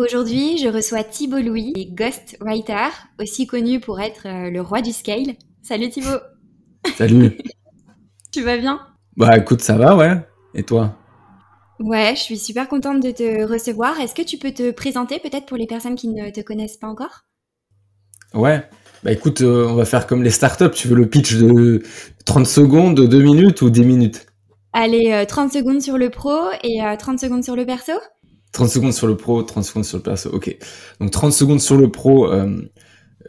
Aujourd'hui, je reçois Thibault Louis, ghostwriter, aussi connu pour être euh, le roi du scale. Salut Thibault Salut Tu vas bien? Bah écoute, ça va, ouais. Et toi? Ouais, je suis super contente de te recevoir. Est-ce que tu peux te présenter peut-être pour les personnes qui ne te connaissent pas encore? Ouais. Bah écoute, euh, on va faire comme les startups. Tu veux le pitch de 30 secondes, 2 minutes ou 10 minutes? Allez, 30 euh, secondes sur le pro et 30 secondes sur le perso? 30 secondes sur le pro, 30 secondes sur le perso. Ok. Donc 30 secondes sur le pro. Euh,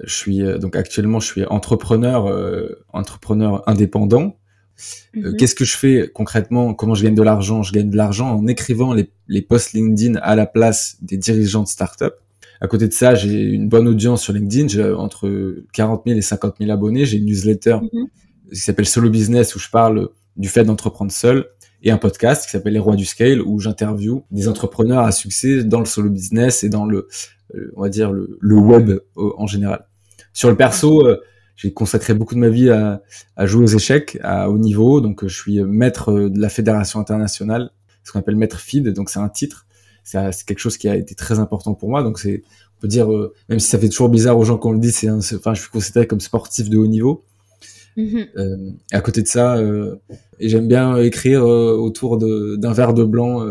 je suis euh, donc actuellement je suis entrepreneur, euh, entrepreneur indépendant. Mhm. Qu'est-ce que je fais concrètement? Comment je gagne de l'argent? Je gagne de l'argent en écrivant les, les posts LinkedIn à la place des dirigeants de start-up. À côté de ça, j'ai une bonne audience sur LinkedIn. J'ai entre 40 000 et 50 000 abonnés. J'ai une newsletter mhm. qui s'appelle Solo Business où je parle du fait d'entreprendre seul et un podcast qui s'appelle Les Rois du Scale où j'interview des entrepreneurs à succès dans le solo business et dans le, euh, on va dire le, web en général. Sur le perso, euh, j'ai consacré beaucoup de ma vie à, jouer aux échecs à haut niveau, donc je suis maître de la fédération internationale, ce qu'on appelle maître FID, donc c'est un titre. C'est quelque chose qui a été très important pour moi, donc c'est on peut dire, euh, même si ça fait toujours bizarre aux gens quand on le dit, c'est, enfin, je suis considéré comme sportif de haut niveau. Mhm. Euh, à côté de ça, euh, j'aime bien écrire euh, autour d'un verre de blanc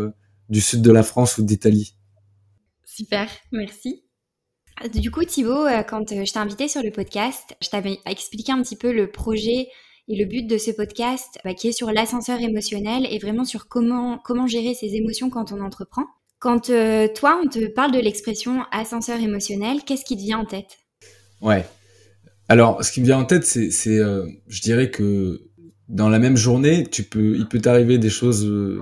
du sud de la France ou d'Italie. Super, merci. Du coup, Thibaut, quand je t'ai invité sur le podcast, je t'avais expliqué un petit peu le projet et le but de ce podcast bah, qui est sur l'ascenseur émotionnel et vraiment sur comment, comment gérer ses émotions quand on entreprend. Quand toi, on te parle de l'expression ascenseur émotionnel, qu'est-ce qui te vient en tête? Ouais, alors, ce qui me vient en tête, c'est, euh, je dirais que dans la même journée, tu peux, il peut t'arriver des choses, euh,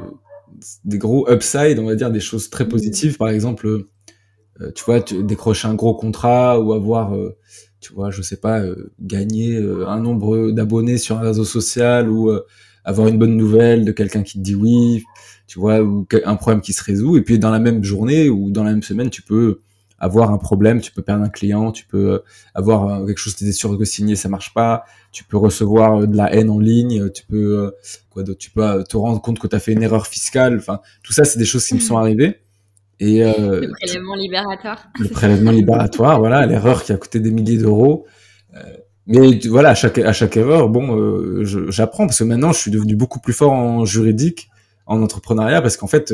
des gros upside, on va dire, des choses très mmh. positives. Par exemple, euh, tu vois, décrocher un gros contrat ou avoir, tu vois, je sais pas, gagner un nombre d'abonnés sur un réseau social ou avoir une bonne nouvelle de quelqu'un qui te dit oui, tu vois, ou un problème qui se résout. Et puis dans la même journée ou dans la même semaine, tu peux avoir un problème, tu peux perdre un client, tu peux euh, avoir euh, quelque chose étais sûr de signer, ça marche pas, tu peux recevoir euh, de la haine en ligne, tu peux quoi d'autre, tu peux te rendre compte que tu as fait une erreur fiscale, enfin tout ça c'est des choses qui me sont mhm. arrivées. Et le prélèvement libératoire. Le prélèvement libératoire, voilà, l'erreur qui a coûté des milliers d'euros. mais voilà, à chaque à chaque erreur, bon, j'apprends parce que maintenant je suis devenu beaucoup plus fort en juridique, en entrepreneuriat, parce qu'en fait,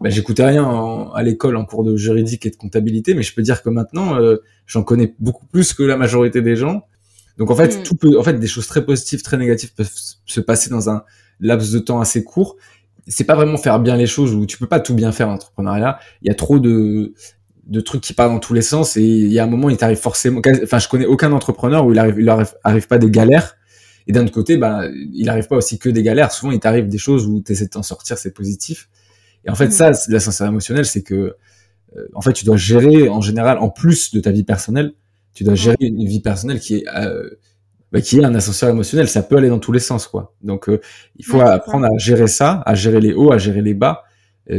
bah, j'écoutais rien à l'école en cours de juridique et de comptabilité, mais je peux dire que maintenant, euh, j'en connais beaucoup plus que la majorité des gens. Donc en fait, mm. tout peut, en fait, des choses très positives, très négatives peuvent se passer dans un laps de temps assez court. C'est pas vraiment faire bien les choses ou tu peux pas tout bien faire en entrepreneuriat. Il y a trop de de trucs qui partent dans tous les sens et il y a un moment il t'arrive forcément enfin je connais aucun entrepreneur où il arrive il arrive, pas des galères et d'un autre côté bah il arrive pas aussi que des galères souvent il t'arrive des choses où tu essaies de t'en sortir c'est positif et en fait, ça, l'ascenseur émotionnel, c'est que, euh, en fait, tu dois gérer, en général, en plus de ta vie personnelle, tu dois gérer une vie personnelle qui est, euh, bah, qui est un ascenseur émotionnel. Ça peut aller dans tous les sens, quoi. Donc, euh, il faut apprendre à gérer ça, à gérer les hauts, à gérer les bas,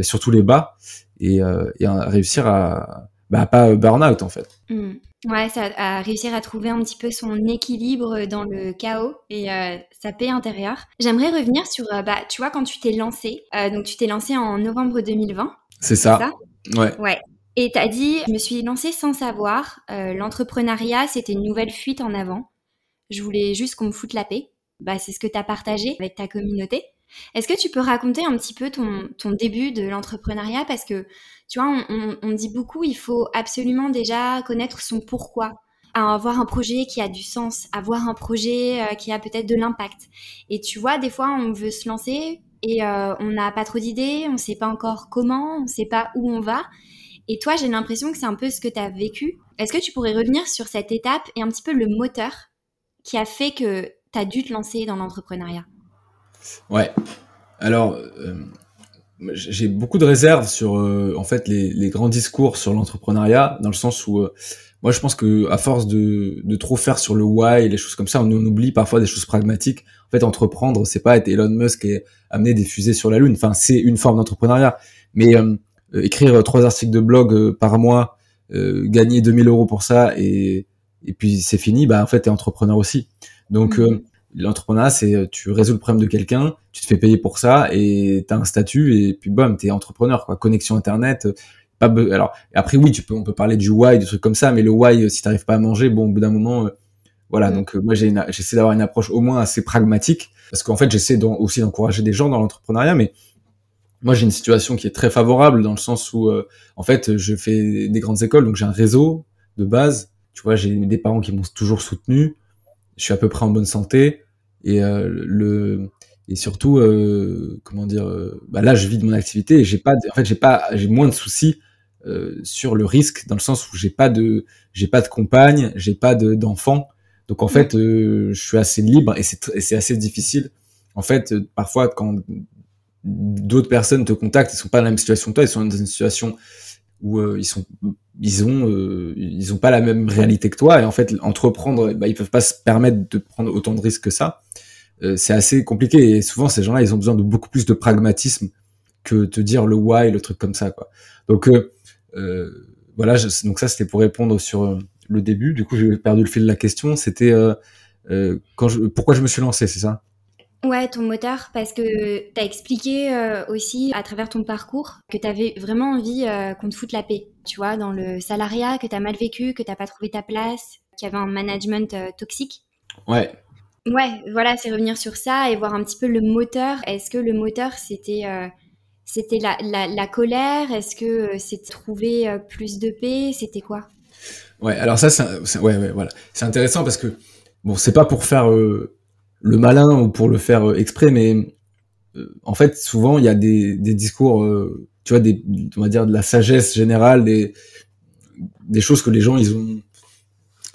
surtout les bas, et, et à réussir à, bah, pas burn out, en fait. Mmh. Ouais, ça, à réussir à trouver un petit peu son équilibre dans le chaos et euh, sa paix intérieure. J'aimerais revenir sur, euh, bah, tu vois, quand tu t'es lancé, euh, donc tu t'es lancé en novembre 2020. C'est ça. Ouais. Ouais. Et t'as dit, je me suis lancé sans savoir. L'entrepreneuriat, c'était une nouvelle fuite en avant. Je voulais juste qu'on me foute la paix. Bah, c'est ce que tu as partagé avec ta communauté. Est-ce que tu peux raconter un petit peu ton, ton début de l'entrepreneuriat? Parce que tu vois, on, dit beaucoup, il faut absolument déjà connaître son pourquoi avoir un projet qui a du sens, avoir un projet euh, qui a peut-être de l'impact. Et tu vois, des fois, on veut se lancer et euh, on n'a pas trop d'idées, on ne sait pas encore comment, on ne sait pas où on va. Et toi, j'ai l'impression que c'est un peu ce que tu as vécu. Est-ce que tu pourrais revenir sur cette étape et un petit peu le moteur qui a fait que tu as dû te lancer dans l'entrepreneuriat? Ouais. Alors, euh, j'ai beaucoup de réserves sur euh, en fait les, les, grands discours sur l'entrepreneuriat dans le sens où euh, moi je pense que à force de, de trop faire sur le why et les choses comme ça on, on, oublie parfois des choses pragmatiques. En fait entreprendre c'est pas être Elon Musk et amener des fusées sur la lune. Enfin c'est une forme d'entrepreneuriat. Mais euh, écrire trois articles de blog par mois gagner 2000 euros pour ça et et puis c'est fini bah en fait t'es entrepreneur aussi. Donc mmh l'entrepreneuriat, c'est euh, tu résous le problème de quelqu'un, tu te fais payer pour ça et tu as un statut et puis bam, t'es entrepreneur quoi. Connexion internet, euh, pas alors après oui, tu peux on peut parler du why, des trucs comme ça, mais le why euh, si t'arrives pas à manger, bon au bout d'un moment voilà, donc moi j'ai j'essaie d'avoir une approche au moins assez pragmatique parce qu'en fait j'essaie aussi d'encourager des gens dans l'entrepreneuriat, mais moi j'ai une situation qui est très favorable dans le sens où en fait je fais des grandes écoles, donc j'ai un réseau de base. Tu vois, j'ai des parents qui m'ont toujours soutenu. Je suis à peu près en bonne santé. Et euh, le et surtout euh, comment dire euh, bah là je vis de mon activité et j'ai pas en fait j'ai pas j'ai moins de soucis sur le risque dans le sens où j'ai pas de j'ai pas de compagne j'ai pas d'enfants donc en fait je suis assez libre et c'est c'est assez difficile. En fait parfois quand d'autres personnes te contactent ils sont pas dans la même situation que toi ils sont dans une situation où ils sont ils ont ils ont pas la même réalité que toi. Et en fait entreprendre bah, ils peuvent pas se permettre de prendre autant de risques que ça. Euh, c'est assez compliqué. Et souvent ces gens-là ils ont besoin de beaucoup plus de pragmatisme que te dire le why le truc comme ça quoi. Donc euh, euh voilà donc ça c'était pour répondre sur euh, le début. Du coup j'ai perdu le fil de la question. C'était euh, quand je, pourquoi je me suis lancé c'est ça? Ouais, ton moteur, parce que tu as expliqué aussi à travers ton parcours que tu avais vraiment envie qu'on te foute la paix, tu vois, dans le salariat, que tu as mal vécu, que tu pas trouvé ta place, qu'il y avait un management toxique. Ouais, Ouais, voilà, c'est revenir sur ça et voir un petit peu le moteur. Est-ce que le moteur, c'était euh, c'était la, la, colère? Est-ce que euh, c'était trouver euh, plus de paix? C'était quoi? Ouais, alors ça, c'est ouais, ouais, voilà. C'est intéressant parce que, bon, c'est pas pour faire le malin ou pour le faire exprès, mais en fait, souvent, il y a des, des discours, tu vois, des, on va dire de la sagesse générale, des, des choses que les gens, ils ont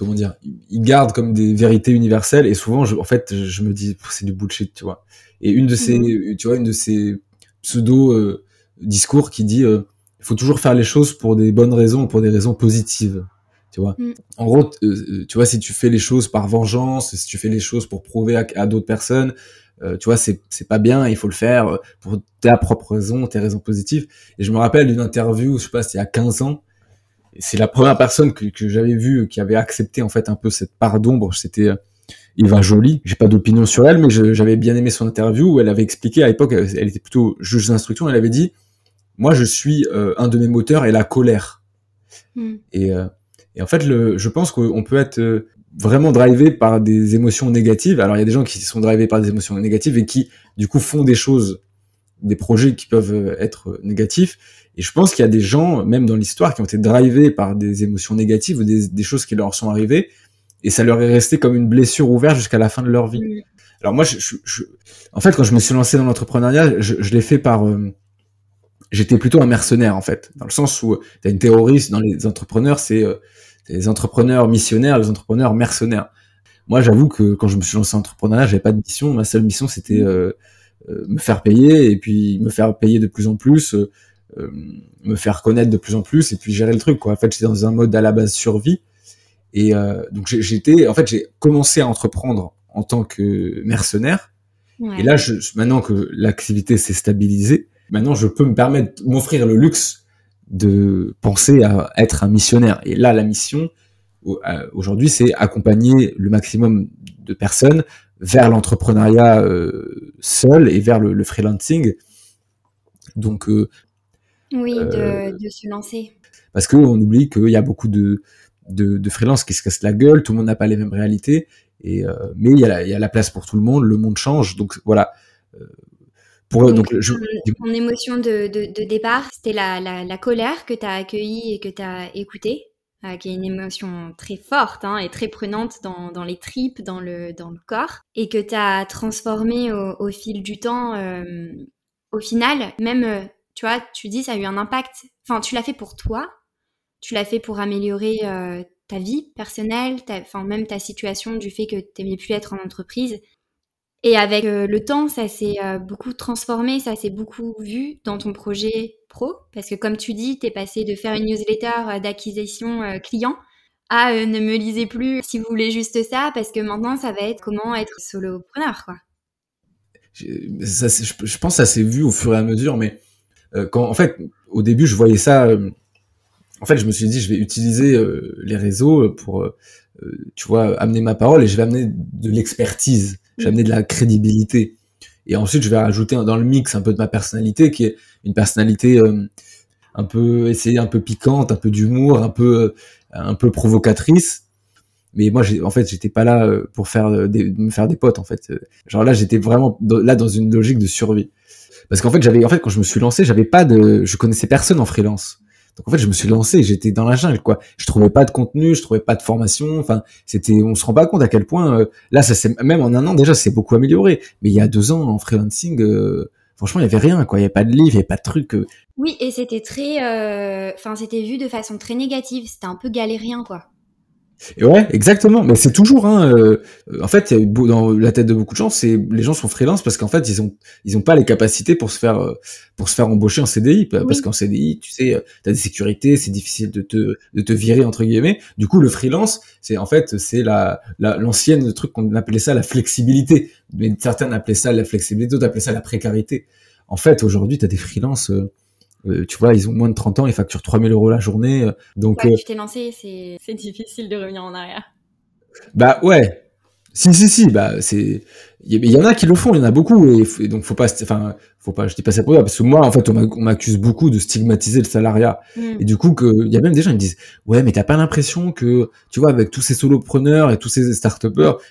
comment dire, ils gardent comme des vérités universelles et souvent, je, en fait, je me dis, c'est du bullshit, tu vois. Et une de ces, mhm. tu vois, une de ces pseudo euh, discours qui dit, euh, il faut toujours faire les choses pour des bonnes raisons, pour des raisons positives, tu vois. Mhm. En gros, euh, tu vois, si tu fais les choses par vengeance, si tu fais les choses pour prouver à, d'autres personnes, tu vois, c'est c'est pas bien. Il faut le faire pour ta propre raison, tes raisons positives. Et je me rappelle d'une interview, je sais pas, c'était il y a 15 ans c'est la première personne que, que j'avais vue qui avait accepté en fait un peu cette part d'ombre. C'était euh, Eva Jolie. J'ai pas d'opinion sur elle, mais j'avais bien aimé son interview où elle avait expliqué à l'époque, elle, était plutôt juge d'instruction. Elle avait dit, moi je suis euh, un de mes moteurs et la colère. Hmm. Et, euh, et, en fait, le, je pense qu'on peut être vraiment drivé par des émotions négatives. Alors il y a des gens qui sont drivés par des émotions négatives et qui du coup font des choses, des projets qui peuvent être négatifs. Et je pense qu'il y a des gens, même dans l'histoire, qui ont été drivés par des émotions négatives ou des, des, choses qui leur sont arrivées, et ça leur est resté comme une blessure ouverte jusqu'à la fin de leur vie. Alors moi, je, je, je, en fait, quand je me suis lancé dans l'entrepreneuriat, je, je l'ai fait par... Euh, j'étais plutôt un mercenaire, en fait, dans le sens où tu as une théorie dans les entrepreneurs, c'est euh, les entrepreneurs missionnaires, les entrepreneurs mercenaires. Moi, j'avoue que quand je me suis lancé en entrepreneuriat, j'avais pas de mission. Ma seule mission, c'était euh, euh me faire payer et puis me faire payer de plus en plus, euh, me faire connaître de plus en plus et puis gérer le truc quoi. En fait, j'étais dans un mode à la base survie et euh, donc j'étais en fait j'ai commencé à entreprendre en tant que mercenaire et là je, maintenant que l'activité s'est stabilisée, maintenant je peux me permettre m'offrir le luxe de penser à être un missionnaire et là la mission euh, aujourd'hui c'est accompagner le maximum de personnes vers l'entrepreneuriat euh, seul et vers le, le freelancing donc euh, oui, euh, de, se lancer. Parce qu'on oublie qu'il y a beaucoup de, de, de freelance qui se cassent la gueule, tout le monde n'a pas les mêmes réalités, et, euh, mais il y, a la, il y, a la, place pour tout le monde, le monde change, donc voilà. Euh, pour, donc, je, ton, émotion de, de, départ, c'était la, la, la, colère que tu as accueillie et que tu as écoutée, qui est une émotion très forte hein, et très prenante dans, dans, les tripes, dans le, dans le corps, et que tu as transformée au, au, fil du temps. au final, même tu vois, tu dis ça a eu un impact. Enfin, tu l'as fait pour toi, tu l'as fait pour améliorer euh, ta vie personnelle, enfin même ta situation du fait que tu n'aimais plus être en entreprise. Et avec euh, le temps, ça s'est euh, beaucoup transformé, ça s'est beaucoup vu dans ton projet pro, parce que comme tu dis, tu es passé de faire une newsletter euh, d'acquisition client à ne me lisez plus si vous voulez juste ça, parce que maintenant, ça va être comment être solopreneur, quoi. Je, pense que ça s'est vu au fur et à mesure, mais quand, en fait, au début, je voyais ça. en fait, je me suis dit, je vais utiliser les réseaux pour, tu vois, amener ma parole et je vais amener de l'expertise j'ai amené de la crédibilité. Et ensuite, je vais rajouter dans le mix un peu de ma personnalité, qui est une personnalité euh, un peu essayée, un peu piquante, un peu d'humour, un peu euh, un peu provocatrice. Mais moi, en fait, j'étais pas là euh, pour faire des, me faire des potes. En fait, genre là, j'étais vraiment là dans une logique de survie. Parce qu'en fait, j'avais, en fait, quand je me suis lancé, j'avais pas de, je connaissais personne en freelance. Donc en fait, je me suis lancé, j'étais dans la jungle, quoi. Je trouvais pas de contenu, je trouvais pas de formation. Enfin, c'était, on se rend pas compte à quel point euh, là, ça c'est même en un an déjà, c'est beaucoup amélioré. Mais il y a deux ans en freelancing, euh, franchement, il y avait rien, quoi. Il y avait pas de livre, il y avait pas de truc. Euh. Oui, et c'était très, enfin, c'était vu de façon très négative. C'était un peu galérien, quoi ouais, exactement. Mais c'est toujours, hein, euh, en fait, dans la tête de beaucoup de gens, c'est les gens sont freelance parce qu'en fait, ils ont, ils ont pas les capacités pour se faire, euh, pour se faire embaucher en CDI, parce qu'en CDI, tu sais, t'as des sécurités, c'est difficile de te, de te virer entre guillemets. Du coup, le freelance, c'est en fait, c'est la, l'ancienne truc qu'on appelait ça la flexibilité. Mais certains appelaient ça la flexibilité, d'autres appelaient ça la précarité. En fait, aujourd'hui, t'as des freelances. Euh, euh, tu vois, ils ont moins de 30 ans, ils facturent 3000 euros la journée. Euh, donc, ouais, tu t'es lancé, c'est difficile de revenir en arrière. Bah ouais. Si, si, si, bah c'est. Il y, en a qui le font, il y en a beaucoup, et, donc faut pas. Enfin, faut pas. Je dis pas ça pour toi, parce que moi, en fait, on m'accuse beaucoup de stigmatiser le salariat. Hmm. Et du coup, il y a même des gens qui me disent Ouais, mais t'as pas l'impression que, tu vois, avec tous ces solopreneurs et tous ces start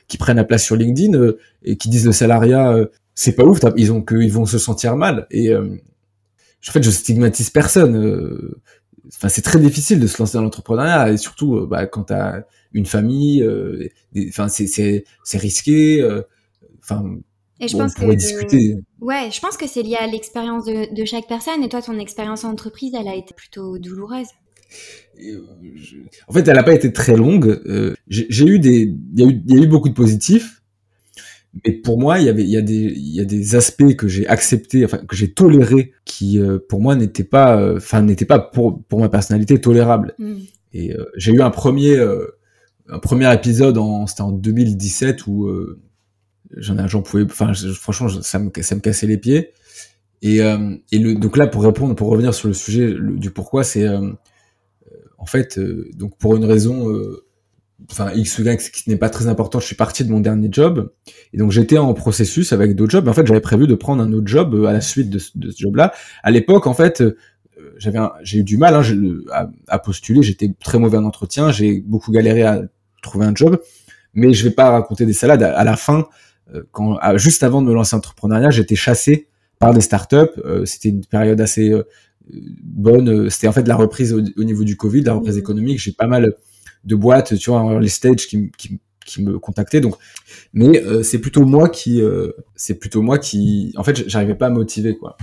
qui prennent la place sur LinkedIn euh, et qui disent le salariat, c'est pas ouf, ils ont qu'ils vont se sentir mal. Et, en fait, je stigmatise personne. Euh, enfin, c'est très difficile de se lancer dans l'entrepreneuriat et surtout euh, bah, quand t'as une famille. Euh, enfin, c'est c'est c'est risqué. Enfin. Et je pense que discuter. Ouais, je pense que c'est lié à l'expérience de, de, chaque personne. Et toi, ton expérience en entreprise, elle a été plutôt douloureuse. En fait, elle n'a pas été très longue. j'ai eu des, il y, a eu, il y a eu beaucoup de positifs, mais pour moi, il y avait, il y a des, il y a des aspects que j'ai acceptés, enfin que j'ai tolérés, qui euh, pour moi n'étaient pas, euh, enfin n'étaient pas pour pour ma personnalité tolérables. Mm. Et euh, j'ai eu un premier, un premier épisode en, c'était en 2017 où j'en ai, j'en pouvais, enfin franchement ça me, ça me cassait les pieds. Et, et le, donc là pour répondre, pour revenir sur le sujet du pourquoi, c'est en fait donc pour une raison enfin X ou Y, qui n'est pas très important, je suis parti de mon dernier job et donc j'étais en processus avec d'autres jobs. En fait, j'avais prévu de prendre un autre job euh, à la suite de, ce job-là. À l'époque, en fait, euh, j'avais j'ai eu du mal hein, à, à, postuler. J'étais très mauvais en entretien. J'ai beaucoup galéré à trouver un job, mais je vais pas raconter des salades. À, la fin, euh, quand juste avant de me lancer en entrepreneuriat, j'étais chassé par des startups. C'était une période assez bonne. C'était en fait la reprise au, au, niveau du Covid, la reprise mmh. économique. J'ai pas mal de boîtes, tu vois, les stages qui, qui, qui me contactaient. Donc, mais euh, c'est plutôt moi qui, euh, c'est plutôt moi qui, en fait, j'arrivais pas à motiver quoi.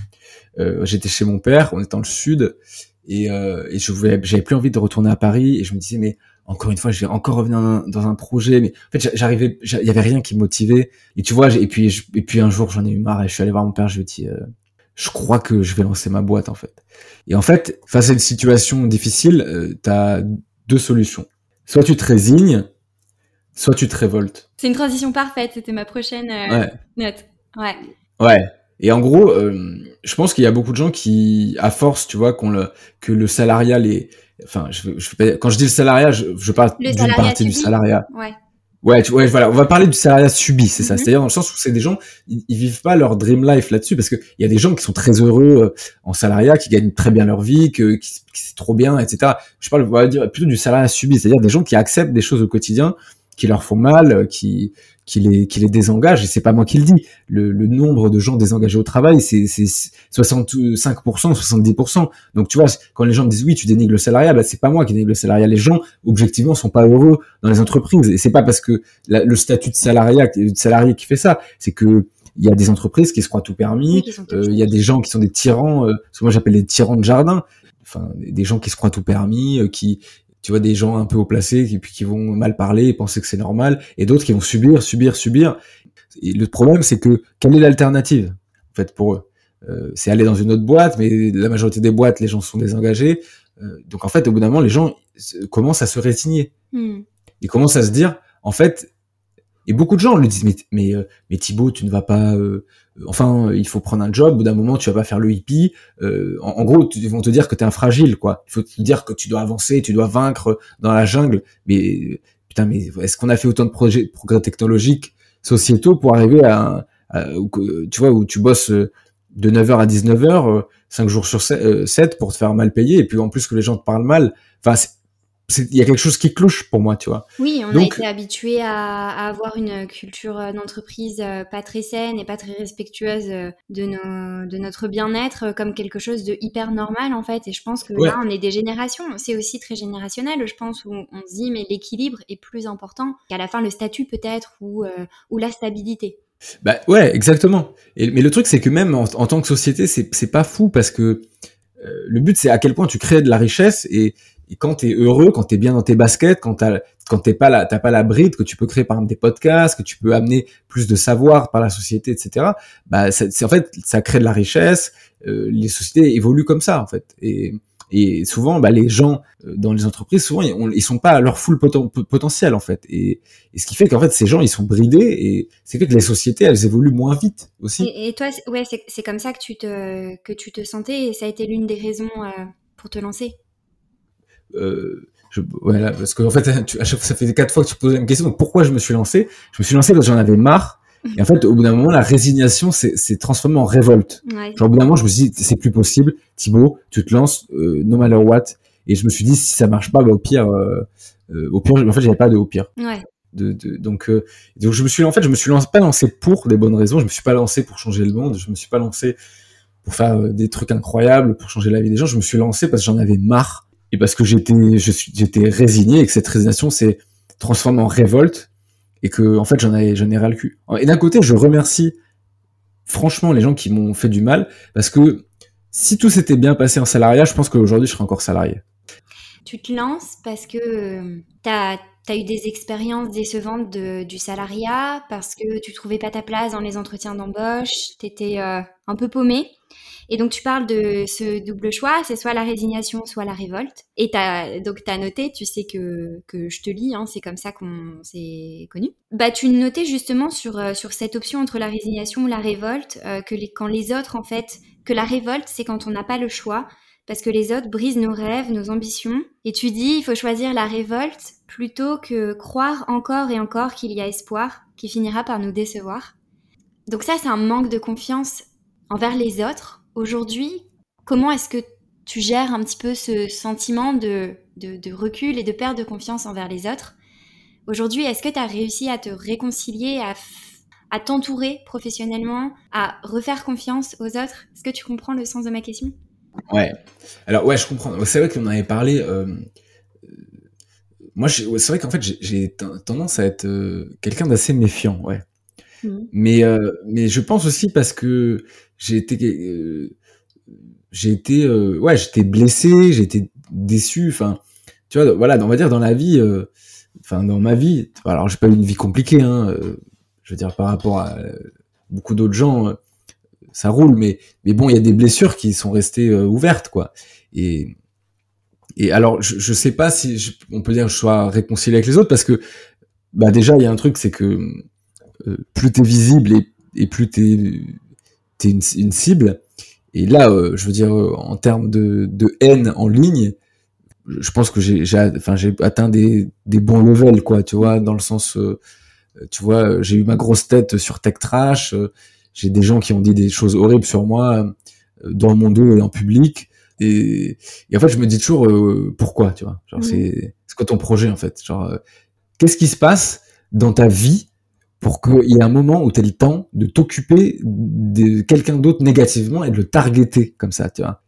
Euh, j'étais chez mon père, on était dans le sud, et, et je voulais, j'avais plus envie de retourner à Paris, et je me disais mais encore une fois, je vais encore revenir dans un, projet, mais en fait, j'arrivais, il y avait rien qui me motivait. Et tu vois, et puis, et puis un jour, j'en ai eu marre, et je suis allé voir mon père, je lui ai dit, je crois que je vais lancer ma boîte en fait. Et en fait, face à une situation difficile, euh, tu as deux solutions soit tu te résignes, soit tu te révoltes. C'est une transition parfaite, c'était ma prochaine euh, note. Ouais. Ouais. Et en gros, euh, je pense qu'il y a beaucoup de gens qui, à force, tu vois, qu'on le, que le salariat les, enfin, je, je, quand je dis le salariat, je, je parle d'une partie du salariat. Ouais. Ouais, tu, ouais, voilà, on va parler du salariat subi, c'est ça. Mhm. C'est-à-dire dans le sens où c'est des gens, ils, vivent pas leur dream life là-dessus, parce que il y a des gens qui sont très heureux euh, en salariat, qui gagnent très bien leur vie, que, qui, c'est trop bien, etc. Je parle, on va dire plutôt du salariat subi, c'est-à-dire des gens qui acceptent des choses au quotidien qui leur font mal, euh, qui qui les qui les désengagent. Et c'est pas moi qui le dis. Le, le nombre de gens désengagés au travail, c'est c'est 65%, 70%. Donc tu vois, quand les gens me disent oui, tu dénigres le salariat, bah c'est pas moi qui dénigre le salariat. Les gens objectivement sont pas heureux dans les entreprises. Et c'est pas parce que le statut de salariat de salarié qui fait ça. C'est que il y a des entreprises qui se croient tout permis. Euh, il y a des gens qui sont des tyrans. Euh, ce que moi j'appelle les tyrans de jardin. Enfin, des gens qui se croient tout permis, euh, qui tu vois des gens un peu haut placés qui, qui vont mal parler et penser que c'est normal et d'autres qui vont subir subir subir Et le problème, c'est que quelle est l'alternative en fait pour eux? Euh, C'est aller dans une autre boîte, mais la majorité des boîtes, les gens sont désengagés. Euh, donc en fait, au bout d'un moment, les gens commencent à se résigner. Hmm. Ils commencent à se dire, en fait, et beaucoup de gens le disent, mais, mais, euh, mais Thibaut, tu ne vas pas, enfin, il faut prendre un job, au bout d'un moment, tu vas pas faire le hippie. Euh, en, gros, ils vont te dire que tu es un fragile, quoi. Il faut te dire que tu dois avancer, tu dois vaincre dans la jungle. Mais putain, mais est-ce qu'on a fait autant de projets, progrès technologiques, sociétaux pour arriver à, tu vois, où tu bosses de 9h à 19h, 5 jours sur 7 pour te faire mal payer, et puis en plus que les gens te parlent mal. Enfin, il y a quelque chose qui cloche pour moi, tu vois. Oui, on a été habitué à, avoir une culture euh, d'entreprise euh, pas très saine et pas très respectueuse euh, de, nos, de notre bien-être comme quelque chose de hyper normal en fait. Et je pense que là, on est des générations. C'est aussi très générationnel, je pense, où on se dit mais l'équilibre est plus important qu'à la fin le statut peut-être ou, ou la stabilité. Bah ouais, exactement. Et, mais le truc, c'est que même en, en, tant que société, c'est pas fou parce que le but, c'est à quel point tu crées de la richesse et et quand tu es heureux, quand tu es bien dans tes baskets, quand t'as quand t'es pas t'as pas la bride que tu peux créer par exemple des podcasts, que tu peux amener plus de savoir par la société, etc. Bah, c'est en fait ça crée de la richesse. Euh, les sociétés évoluent comme ça en fait. Et, et souvent, bah, les gens euh, dans les entreprises, souvent ils, ils sont pas à leur full potentiel en fait. Et, et ce qui fait qu'en fait ces gens ils sont bridés et c'est que les sociétés elles évoluent moins vite aussi. Et, et toi, ouais, c'est comme ça que tu te que tu te sentais et ça a été l'une des raisons euh, pour te lancer? Euh, je, voilà, parce que en fait, tu, ça fait quatre fois que tu poses une question. Donc pourquoi je me suis lancé? Je me suis lancé parce que j'en avais marre. Et en fait, au bout d'un moment, la résignation s'est transformée en révolte. Genre, au bout d'un moment, je me suis dit, c'est plus possible. Thibaut, tu te lances, euh, no matter what. Et je me suis dit, si ça marche pas, bah, au pire, euh, euh au pire, en fait, j'avais pas de au pire. Ouais. De, de, donc, euh, donc, je me suis, en fait, je me suis lancé, pas lancé pour des bonnes raisons. Je me suis pas lancé pour changer le monde. Je me suis pas lancé pour faire des trucs incroyables, pour changer la vie des gens. Je me suis lancé parce que j'en avais marre et parce que j'étais je résigné et que cette résignation s'est transformée en révolte et que en fait j'en ai j'en ai le cul. Et d'un côté, je remercie franchement les gens qui m'ont fait du mal parce que si tout s'était bien passé en salariat, je pense qu'aujourd'hui je serais encore salarié. Tu te lances parce que euh, tu as, eu des expériences décevantes du salariat, parce que tu trouvais pas ta place dans les entretiens d'embauche, tu étais euh, un peu paumé. Et donc tu parles de ce double choix, c'est soit la résignation, soit la révolte. Et as, donc tu as noté, tu sais que, que je te lis, hein, c'est comme ça qu'on s'est connu. Bah tu notais justement sur, euh, sur cette option entre la résignation ou la révolte, euh, que les, quand les autres en fait, que la révolte c'est quand on n'a pas le choix, parce que les autres brisent nos rêves, nos ambitions. Et tu dis, il faut choisir la révolte plutôt que croire encore et encore qu'il y a espoir, qui finira par nous décevoir. Donc ça, c'est un manque de confiance envers les autres, Aujourd'hui, comment est-ce que tu gères un petit peu ce sentiment de, recul et de perte de confiance envers les autres? Aujourd'hui, est-ce que tu as réussi à te réconcilier, à, à t'entourer professionnellement, à refaire confiance aux autres? Est-ce que tu comprends le sens de ma question? Ouais. Alors ouais, je comprends. C'est vrai qu'on avait parlé. Euh, moi, c'est vrai qu'en fait, j'ai tendance à être euh, quelqu'un d'assez méfiant, ouais. Mmh. Mais euh, mais je pense aussi parce que j'ai été euh, j'ai été euh, ouais j'étais blessé j'ai été déçu enfin tu vois voilà on va dire dans la vie euh, enfin dans ma vie alors j'ai pas eu une vie compliquée hein je veux dire par rapport à beaucoup d'autres gens ça roule mais mais bon il y a des blessures qui sont restées ouvertes quoi et et alors je, je sais pas si on peut dire que je sois réconcilié avec les autres parce que bah déjà il y a un truc c'est que plus t'es visible et, et plus t'es t'es une, une, cible. Et là, euh, je veux dire, euh, en termes de, de, haine en ligne, je pense que j'ai, enfin, atteint des, des, bons levels, quoi, tu vois, dans le sens, euh, tu vois, j'ai eu ma grosse tête sur Tech Trash, j'ai des gens qui ont dit des choses horribles sur moi dans mon dos et en public. Et, et en fait, je me dis toujours pourquoi, tu vois. Genre, mmh. c'est, c'est quoi ton projet en fait? Genre, qu'est-ce qui se passe dans ta vie pour qu'il y ait un moment où tu aies le temps de t'occuper de quelqu'un d'autre négativement et de le targeter comme ça, tu vois.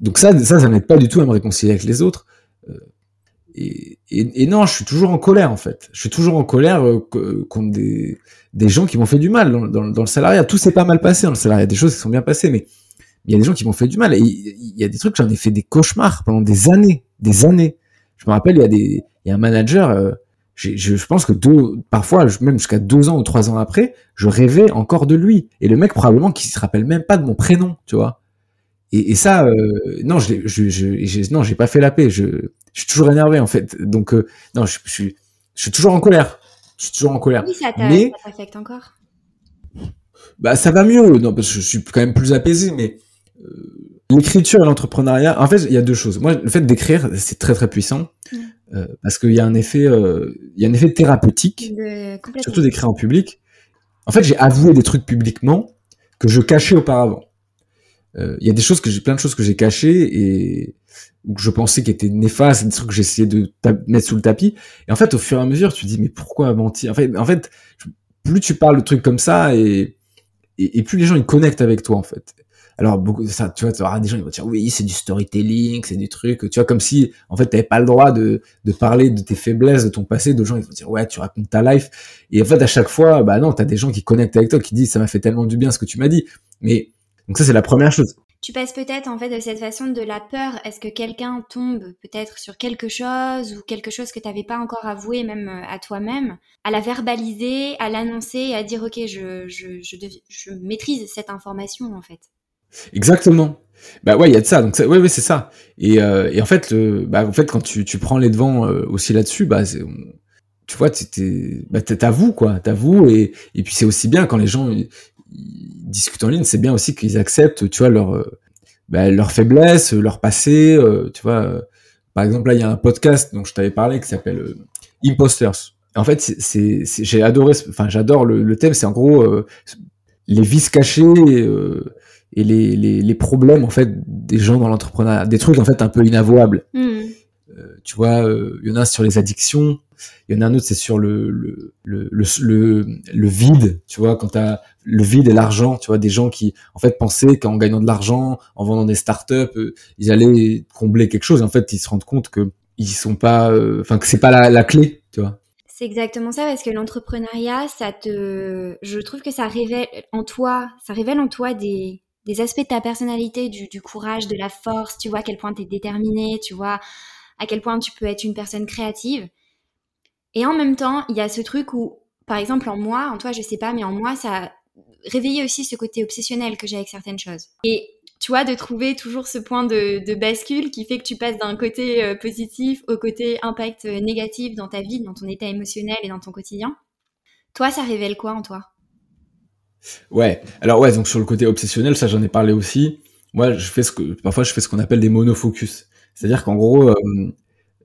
Donc ça, ça, ça m'aide pas du tout à me réconcilier avec les autres. Euh, et, non, je suis toujours en colère en fait. Je suis toujours en colère euh, contre des, gens qui m'ont fait du mal dans, le salariat. Tout s'est pas mal passé dans le salariat. Des choses qui sont bien passées, mais il y a des gens qui m'ont fait du mal. Et il y a des trucs, j'en ai fait des cauchemars pendant des années, des années. Je me rappelle, il y a des, il y a un manager. Je, je pense que deux, parfois, même jusqu'à deux ans ou trois ans après, je rêvais encore de lui. Et le mec, probablement, qui se rappelle même pas de mon prénom, tu vois. Et, et ça, euh, non, je, je, je, non, j'ai pas fait la paix. Je, je suis toujours énervé, en fait. Donc, euh, non, je, je, suis, je suis toujours en colère. Je suis toujours en colère. Oui, ça Mais- t'affecte encore? Bah, ça va mieux. Non, parce que je suis quand même plus apaisé, mais euh, l'écriture et l'entrepreneuriat. En fait, il y a deux choses. Moi, le fait d'écrire, c'est très très puissant euh, parce qu'il y a un effet, euh, il y a un effet thérapeutique, De... Surtout d'écrire en public. En fait, j'ai avoué des trucs publiquement que je cachais auparavant. Euh, Il y a des choses que j'ai, plein de choses que j'ai cachées et ou que je pensais qui étaient néfastes, des trucs que j'essayais de ta- mettre sous le tapis. Et en fait, au fur et à mesure, tu te dis mais pourquoi mentir? En fait, en fait, plus tu parles de trucs comme ça et et, plus les gens ils connectent avec toi en fait. Alors beaucoup ça, tu vois, tu des gens ils vont dire oui c'est du storytelling, c'est du truc, tu vois comme si en fait t'avais pas le droit de de parler de tes faiblesses, de ton passé, de gens ils vont dire ouais tu racontes ta life et en fait à chaque fois bah non t'as des gens qui connectent avec toi qui disent ça m'a fait tellement du bien ce que tu m'as dit. Mais donc ça c'est la première chose. Tu passes peut-être en fait de cette façon de la peur. Est-ce que quelqu'un tombe peut-être sur quelque chose ou quelque chose que tu n'avais pas encore avoué même euh, à toi-même, à la verbaliser, à l'annoncer à dire ok je, je, je, je maîtrise cette information en fait? Exactement. Bah ouais, il y a de ça. Donc ouais, ouais, c'est ça. Et, euh, et en fait, bah en fait, quand tu, tu prends les devants euh, aussi là-dessus, bah tu vois, bah t'avoues quoi, t'avoues et et puis c'est aussi bien quand les gens discutent en ligne, c'est bien aussi qu'ils acceptent, tu vois, leur euh, bah, leur faiblesse, leur passé, euh, tu vois. euh, par exemple, là, il y a un podcast dont je t'avais parlé qui s'appelle Imposters. En fait, c'est, j'ai adoré, enfin, j'adore le, thème. C'est en gros les vices cachés et les, les, les problèmes en fait des gens dans l'entrepreneuriat, des trucs en fait un peu inavouables. Hmm. Euh, tu vois, euh, il y en a sur les addictions, il y en a un autre c'est sur le le, le vide, tu vois, quand t'as le vide et l'argent, tu vois, des gens qui en fait pensaient qu'en gagnant de l'argent, en vendant des startups, euh, ils allaient combler quelque chose. En fait, ils se rendent compte que ils sont pas, euh, enfin que c'est pas la, la clé, tu vois. C'est exactement ça parce que l'entrepreneuriat, ça te, je trouve que ça révèle en toi, ça révèle en toi des, des aspects de ta personnalité, du, du courage, de la force. Tu vois à quel point tu es déterminé, tu vois à quel point tu peux être une personne créative. Et en même temps, il y a ce truc où, par exemple, en moi, en toi, je sais pas, mais en moi, ça a réveillé aussi ce côté obsessionnel que j'ai avec certaines choses. Et tu vois, de trouver toujours ce point de, bascule qui fait que tu passes d'un côté euh, positif au côté impact euh, négatif dans ta vie, dans ton état émotionnel et dans ton quotidien. Toi, ça révèle quoi en toi? Ouais. Alors ouais, donc sur le côté obsessionnel, ça j'en ai parlé aussi. Moi, je fais ce que parfois je fais ce qu'on appelle des monofocus. C'est-à-dire qu'en gros, euh,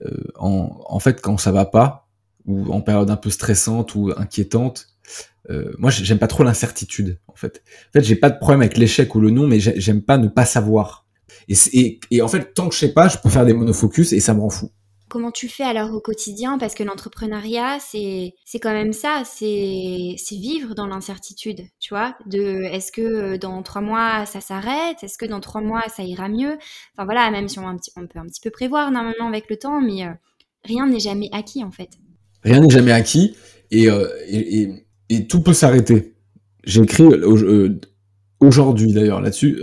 euh, en, fait, quand ça va pas ou en période un peu stressante ou inquiétante, euh, moi j'ai- j'aime pas trop l'incertitude. En fait, en fait, j'ai pas de problème avec l'échec ou le non, mais j'ai- j'aime pas ne pas savoir. Et, et en fait, tant que je sais pas, je peux faire des monofocus et ça me rend fou. Comment tu fais alors au quotidien? Parce que l'entrepreneuriat, c'est quand même ça, c'est vivre dans l'incertitude, tu vois? De est-ce que euh, dans trois mois ça s'arrête? Est-ce que dans trois mois ça ira mieux? Enfin voilà, même si on, un petit- on peut un petit peu prévoir normalement avec le temps, mais euh, rien n'est jamais acquis en fait. Rien n'est jamais acquis et, euh, et, et, tout peut s'arrêter. Euh, aujourd'hui d'ailleurs là-dessus,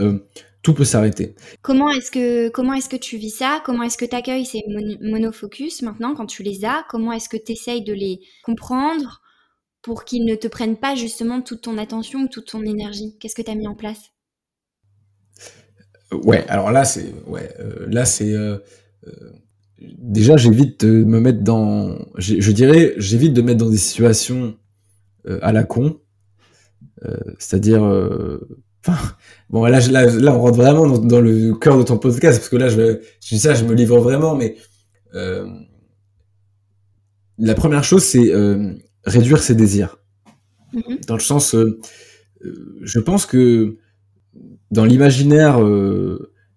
tout peut s'arrêter. Comment est-ce que comment est-ce que tu vis ça? Comment est-ce que tu accueilles ces mon- monofocus maintenant quand tu les as? Comment est-ce que tu essayes de les comprendre pour qu'ils ne te prennent pas justement toute ton attention ou toute ton énergie? Qu'est-ce que tu as mis en place? Euh, Ouais, alors là c'est ouais, euh, là c'est euh, euh, déjà j'évite de me mettre dans je dirais j'évite de me mettre dans des situations à la con. C'est-à-dire enfin bon là, là là on rentre vraiment dans, dans le cœur de ton podcast parce que là je je dis ça je me livre vraiment mais euh, la première chose c'est euh, réduire ses désirs Mhm. dans le sens euh, je pense que dans l'imaginaire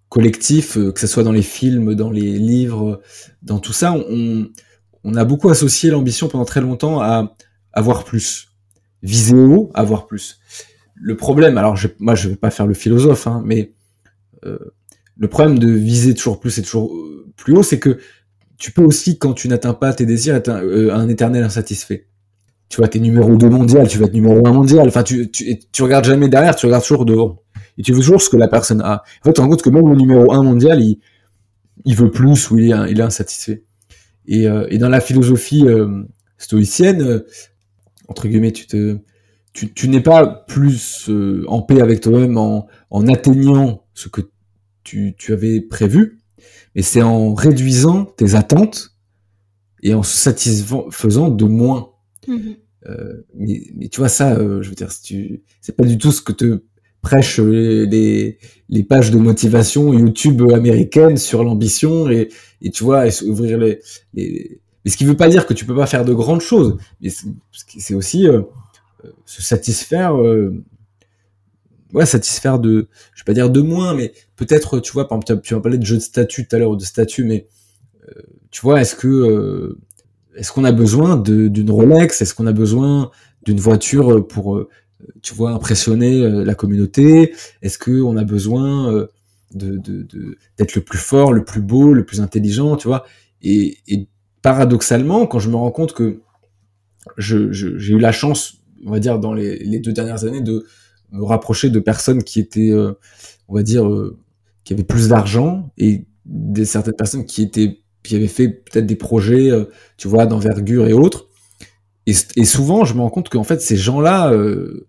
collectif, que ce soit dans les films, dans les livres, dans tout ça, on, on a beaucoup associé l'ambition pendant très longtemps à avoir plus, viser haut, avoir plus. Le problème, alors moi je vais pas faire le philosophe, hein, mais euh, le problème de viser toujours plus et toujours euh, plus haut, c'est que tu peux aussi, quand tu n'atteins pas tes désirs, être un, euh, éternel insatisfait. Tu vois, t'es numéro 2 mondial, tu vas être numéro 1 mondial. Enfin, tu, tu, regardes jamais derrière, tu regardes toujours devant. Et tu veux toujours ce que la personne a. En fait, tu te rends compte que même le numéro 1 mondial, il, il veut plus ou il est, insatisfait. Et, et dans la philosophie stoïcienne, entre guillemets, tu te, tu, tu n'es pas plus en paix avec toi-même en, en atteignant ce que tu, tu avais prévu, mais c'est en réduisant tes attentes et en se satisfaisant de moins. Mm-hmm. Euh, mais, mais, tu vois ça, euh, je veux dire, c'est pas du tout ce que te prêchent les, les, pages de motivation YouTube américaines sur l'ambition et, et tu vois, ouvrir les, les, mais ce qui veut pas dire que tu peux pas faire de grandes choses, mais c'est aussi euh, se satisfaire, ouais, satisfaire de, je vais pas dire de moins, mais peut-être, tu vois, tu vas parler de jeu de statut tout à l'heure, de statut, mais tu vois, est-ce que est-ce qu'on a besoin d'une Rolex? Est-ce qu'on a besoin d'une voiture pour, euh, tu vois, impressionner euh, la communauté? Est-ce qu'on a besoin euh, de d'être le plus fort, le plus beau, le plus intelligent, tu vois? Et, paradoxalement, quand je me rends compte que j'ai je, eu la chance, on va dire, dans les, les, deux dernières années, de me rapprocher de personnes qui étaient, on va dire, qui avaient plus d'argent et des certaines personnes qui étaient qui avait fait peut-être des projets, euh, tu vois, d'envergure et autres. Et, souvent, je me rends compte qu'en fait, ces gens-là euh,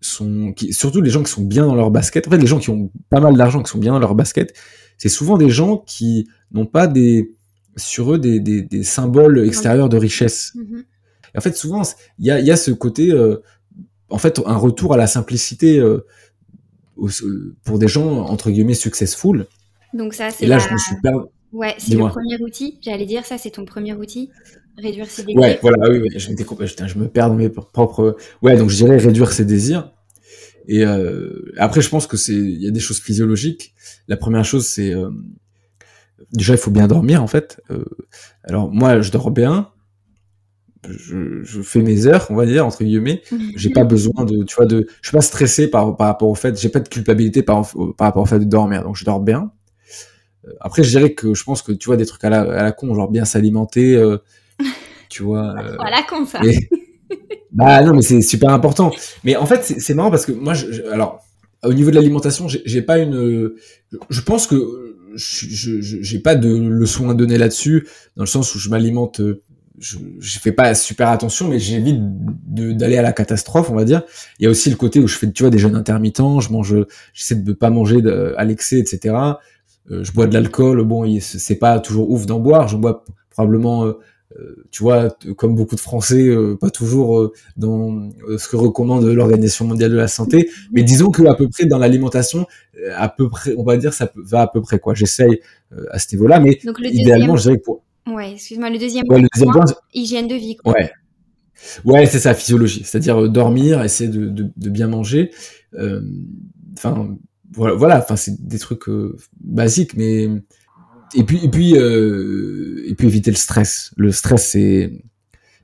sont, surtout les gens qui sont bien dans leur basket, en fait, les gens qui ont pas mal d'argent, qui sont bien dans leur basket, c'est souvent des gens qui n'ont pas des, sur eux des, des, symboles extérieurs de richesse. En fait, souvent, il y a, y a ce côté, euh, en fait, un retour à la simplicité pour des gens entre guillemets successful. Donc ça, c'est et là, je me suis perdu. Ouais, c'est le premier outil. J'allais dire ça, c'est ton premier outil. Réduire ses désirs. Ouais, voilà, oui, je, je, me perds dans mes propres. Ouais, donc je dirais réduire ses désirs. Et euh, après, je pense que c'est, il y a des choses physiologiques. La première chose, c'est euh, déjà il faut bien dormir en fait. Euh, alors moi, je dors bien. Je, je, fais mes heures, on va dire entre guillemets. J'ai pas besoin de, tu vois, de, je suis pas stressé par, par rapport au fait, j'ai pas de culpabilité par, par rapport au fait de dormir. Donc je dors bien. Après, je dirais que je pense que tu vois des trucs à la, à la con, genre bien s'alimenter, euh, tu vois. Euh, à la con ça. bah non, mais c'est super important. Mais en fait, c'est marrant parce que moi, je, alors au niveau de l'alimentation, j'ai pas une. Je pense que je j'ai pas de leçon à donner là-dessus, dans le sens où je m'alimente. Je, je fais pas super attention, mais j'évite d'aller à la catastrophe, on va dire. Il y a aussi le côté où je fais, tu vois, des jeûnes intermittents, je mange, j'essaie de ne pas manger à l'excès, etc. Euh, je bois de l'alcool, bon, c'est pas toujours ouf d'en boire, j'en bois probablement, euh, euh, tu vois, comme beaucoup de Français, pas toujours dans ce que recommande l'Organisation mondiale de la santé, mais disons que à peu près dans l'alimentation, à peu près, on va dire, ça va à peu près quoi. J'essaye à ce niveau-là, mais idéalement, je dirais que pour... Ouais, excuse-moi, le deuxième, ouais, le deuxième point, hygiène de vie. Quoi. Ouais, ouais, c'est ça, physiologie, c'est-à-dire dormir, essayer de, de, de bien manger. Enfin, voilà, enfin c'est des trucs euh, basiques, mais et puis et puis euh, et puis éviter le stress. Le stress c'est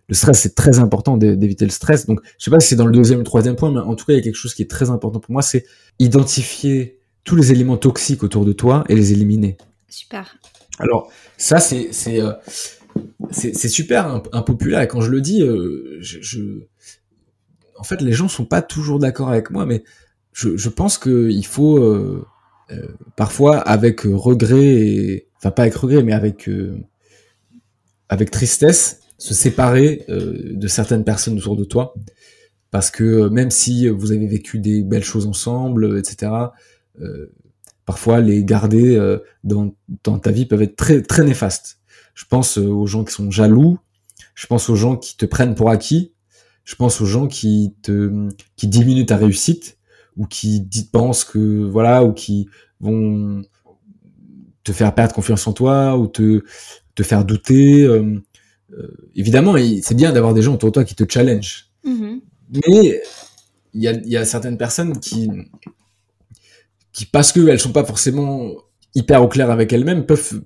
le stress c'est très important d'éviter le stress. Donc je sais pas si c'est dans le deuxième ou troisième point, mais en tout cas il y a quelque chose qui est très important pour moi, c'est identifier tous les éléments toxiques autour de toi et les éliminer. Super. Alors ça c'est c'est euh, c'est super impopulaire et quand je le dis, je, en fait les gens sont pas toujours d'accord avec moi, mais je, je pense qu'il faut euh, euh, parfois avec regret, et, enfin pas avec regret, mais avec euh, avec tristesse, se séparer de certaines personnes autour de toi, parce que même si vous avez vécu des belles choses ensemble, etc. parfois les garder dans, dans ta vie peuvent être très très néfastes. Je pense aux gens qui sont jaloux, je pense aux gens qui te prennent pour acquis, je pense aux gens qui te qui diminuent ta réussite ou qui pensent que voilà ou qui vont te faire perdre confiance en toi ou te te faire douter. Euh, euh, évidemment, c'est bien d'avoir des gens autour de toi qui te challenge. Mm-hmm. Mais il y a, y a certaines personnes qui qui parce qu'elles sont pas forcément hyper au clair avec elles-mêmes peuvent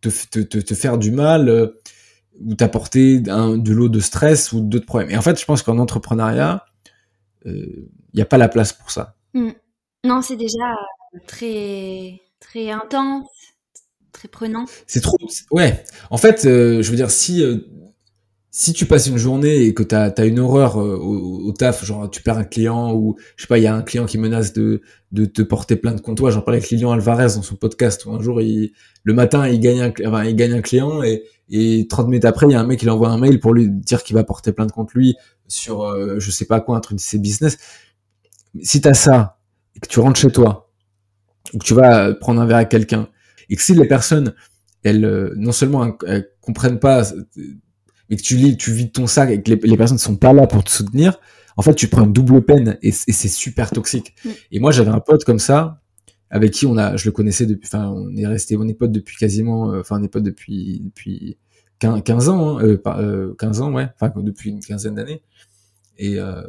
te, te, te, faire du mal euh, ou t'apporter de l'eau de stress ou d'autres problèmes. Et en fait, je pense qu'en entrepreneuriat, euh, il n'y a pas la place pour ça. Mm. Non, c'est déjà euh, très, très intense, très prenant. C'est trop. Ouais. En fait, euh, je veux dire, si, si tu passes une journée et que tu as, une horreur euh, au, taf, genre tu perds un client ou je sais pas, il y a un client qui menace de, de te porter plainte contre toi. J'en parlais avec Lilian Alvarez dans son podcast où un jour, il, le matin, il gagne un, enfin, il gagne un client et, et 30 minutes après, il y a un mec qui lui envoie un mail pour lui dire qu'il va porter plainte contre lui sur euh, je sais pas quoi, un truc de ses business. Si tu as ça et que tu rentres chez toi ou que tu vas prendre un verre avec quelqu'un et que si les personnes elles euh, non seulement elles comprennent pas mais que tu lis, tu vides ton sac et que les, les personnes sont pas là pour te soutenir, en fait, tu prends une double peine et, c'est super toxique. Mm. Et moi, j'avais un pote comme ça, avec qui on a, je le connaissais depuis, enfin, on est resté, on est potes depuis quasiment, euh, enfin, on est potes depuis, depuis 15, ans, hein, euh, euh, 15 ans, ouais, enfin, depuis une quinzaine d'années. Et, euh,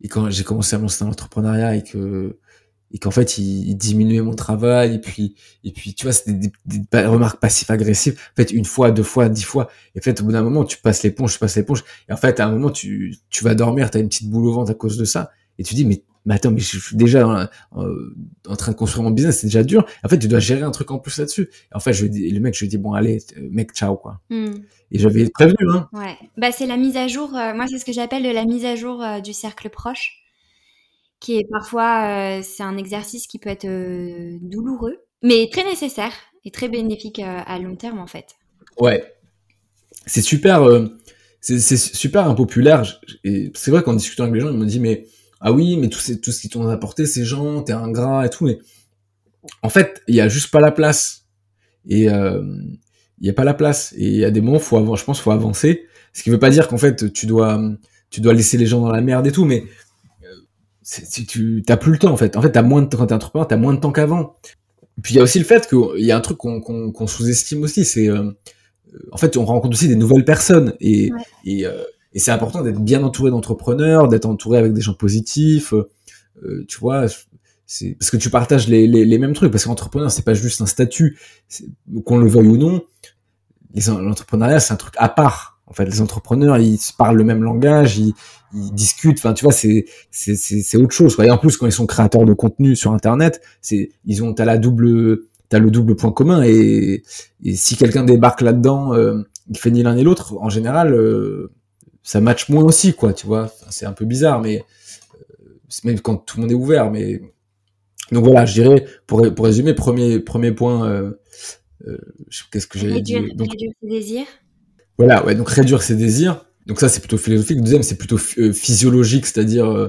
et quand j'ai commencé à monter dans l'entrepreneuriat et que, et qu'en fait il, il, diminuait mon travail et puis et puis tu vois c'était des, des, remarques passives agressives en fait une fois deux fois dix fois. Et en fait au bout d'un moment tu passes l'éponge tu passes l'éponge. Et en fait à un moment tu tu vas dormir t'as une petite boule au ventre à cause de ça. Et tu dis mais mais attends mais je suis déjà en, train de construire mon business c'est déjà dur. En fait tu dois gérer un truc en plus là-dessus. En fait je dis, le mec je lui dis bon allez mec ciao quoi. Hmm. et j'avais prévenu hein. Ouais. Bah c'est la mise à jour euh, moi c'est ce que j'appelle la mise à jour euh, du cercle proche qui est parfois, euh, c'est un exercice qui peut être euh, douloureux, mais très nécessaire et très bénéfique euh, à long terme en fait. Ouais, c'est super, c'est super impopulaire. C'est vrai qu'en discutant avec les gens, ils me disent mais ah oui, mais tout, tout ce qu'ils t'ont apporté, ces gens, t'es ingrat et tout, mais en fait, il y a juste pas la place. Et il y a pas la place. Et il y a des moments, faut pense, faut avancer. Ce qui veut pas dire qu'en fait, tu dois, tu dois laisser les gens dans la merde et tout, mais si tu t'as plus le temps en fait. En fait, t'as moins de temps quand t'es entrepreneur, t'as moins de temps qu'avant. Puis il y a aussi le fait qu'il y a un truc qu'on sous-estime aussi, c'est euh, en fait on rencontre aussi des nouvelles personnes et et, euh, et c'est important d'être bien entouré d'entrepreneurs, d'être entouré avec des gens positifs. Euh, tu vois, c'est parce que tu partages les, les, les mêmes trucs. Parce qu'entrepreneur c'est pas juste un statut, qu'on le veuille ou non. L'entrepreneuriat c'est un truc à part. En fait, les entrepreneurs, ils parlent le même langage, ils, ils discutent. Enfin, tu vois, c'est autre chose. Et en plus, quand ils sont créateurs de contenu sur Internet, c'est ils ont t'as la double t'as le double point commun et, et si quelqu'un débarque là-dedans, euh, il fait ni l'un ni l'autre, en général, euh, ça match moins aussi, quoi. Tu vois, c'est un peu bizarre, mais euh, même quand tout le monde est ouvert. Mais donc voilà, je dirais pour pour résumer, premier premier point. Euh, euh Qu'est-ce que j'ai dit donc, Réduire ses désirs. Voilà, ouais, donc réduire ses désirs. Donc ça, c'est plutôt philosophique. Deuxième, c'est plutôt euh, physiologique, c'est-à-dire euh,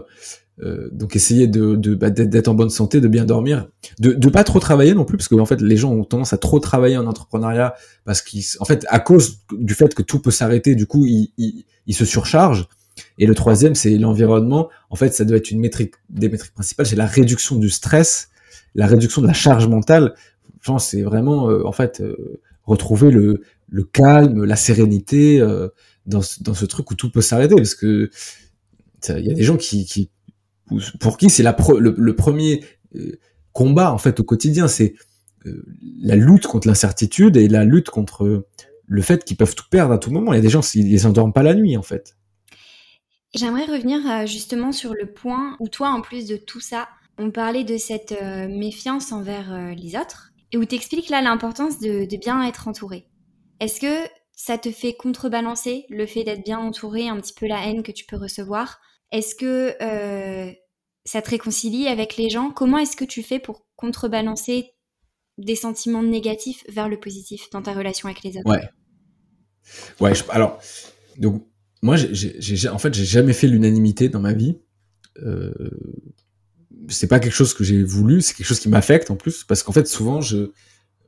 euh, donc essayer de, de bah, d'être en bonne santé, de bien dormir, de de pas trop travailler non plus, parce que en fait, les gens ont tendance à trop travailler en entrepreneuriat parce qu'ils, en fait, à cause du fait que tout peut s'arrêter, du coup, ils, ils, se surchargent. Et le troisième, c'est l'environnement. En fait, ça doit être une métrique, des métriques principales, c'est la réduction du stress, la réduction de la charge mentale. Pense c'est vraiment, en fait, retrouver le, le calme, la sérénité euh, dans, ce, dans ce truc où tout peut s'arrêter parce que il y a des gens qui, qui pour qui c'est la le, premier euh, combat en fait au quotidien, c'est euh, la lutte contre l'incertitude et la lutte contre le fait qu'ils peuvent tout perdre à tout moment. Il y a des gens ils, ils endorment pas la nuit en fait. J'aimerais revenir justement sur le point où toi, en plus de tout ça, on parlait de cette méfiance envers les autres et où tu expliques là l'importance de bien être entouré. Est-ce que ça te fait contrebalancer le fait d'être bien entouré, un petit peu la haine que tu peux recevoir Est-ce que euh, ça te réconcilie avec les gens? Comment est-ce que tu fais pour contrebalancer des sentiments négatifs vers le positif dans ta relation avec les autres? Ouais. Ouais, alors, donc, moi, en fait, j'ai jamais fait l'unanimité dans ma vie. Euh, c'est pas quelque chose que j'ai voulu, c'est quelque chose qui m'affecte en plus, parce qu'en fait, souvent, je,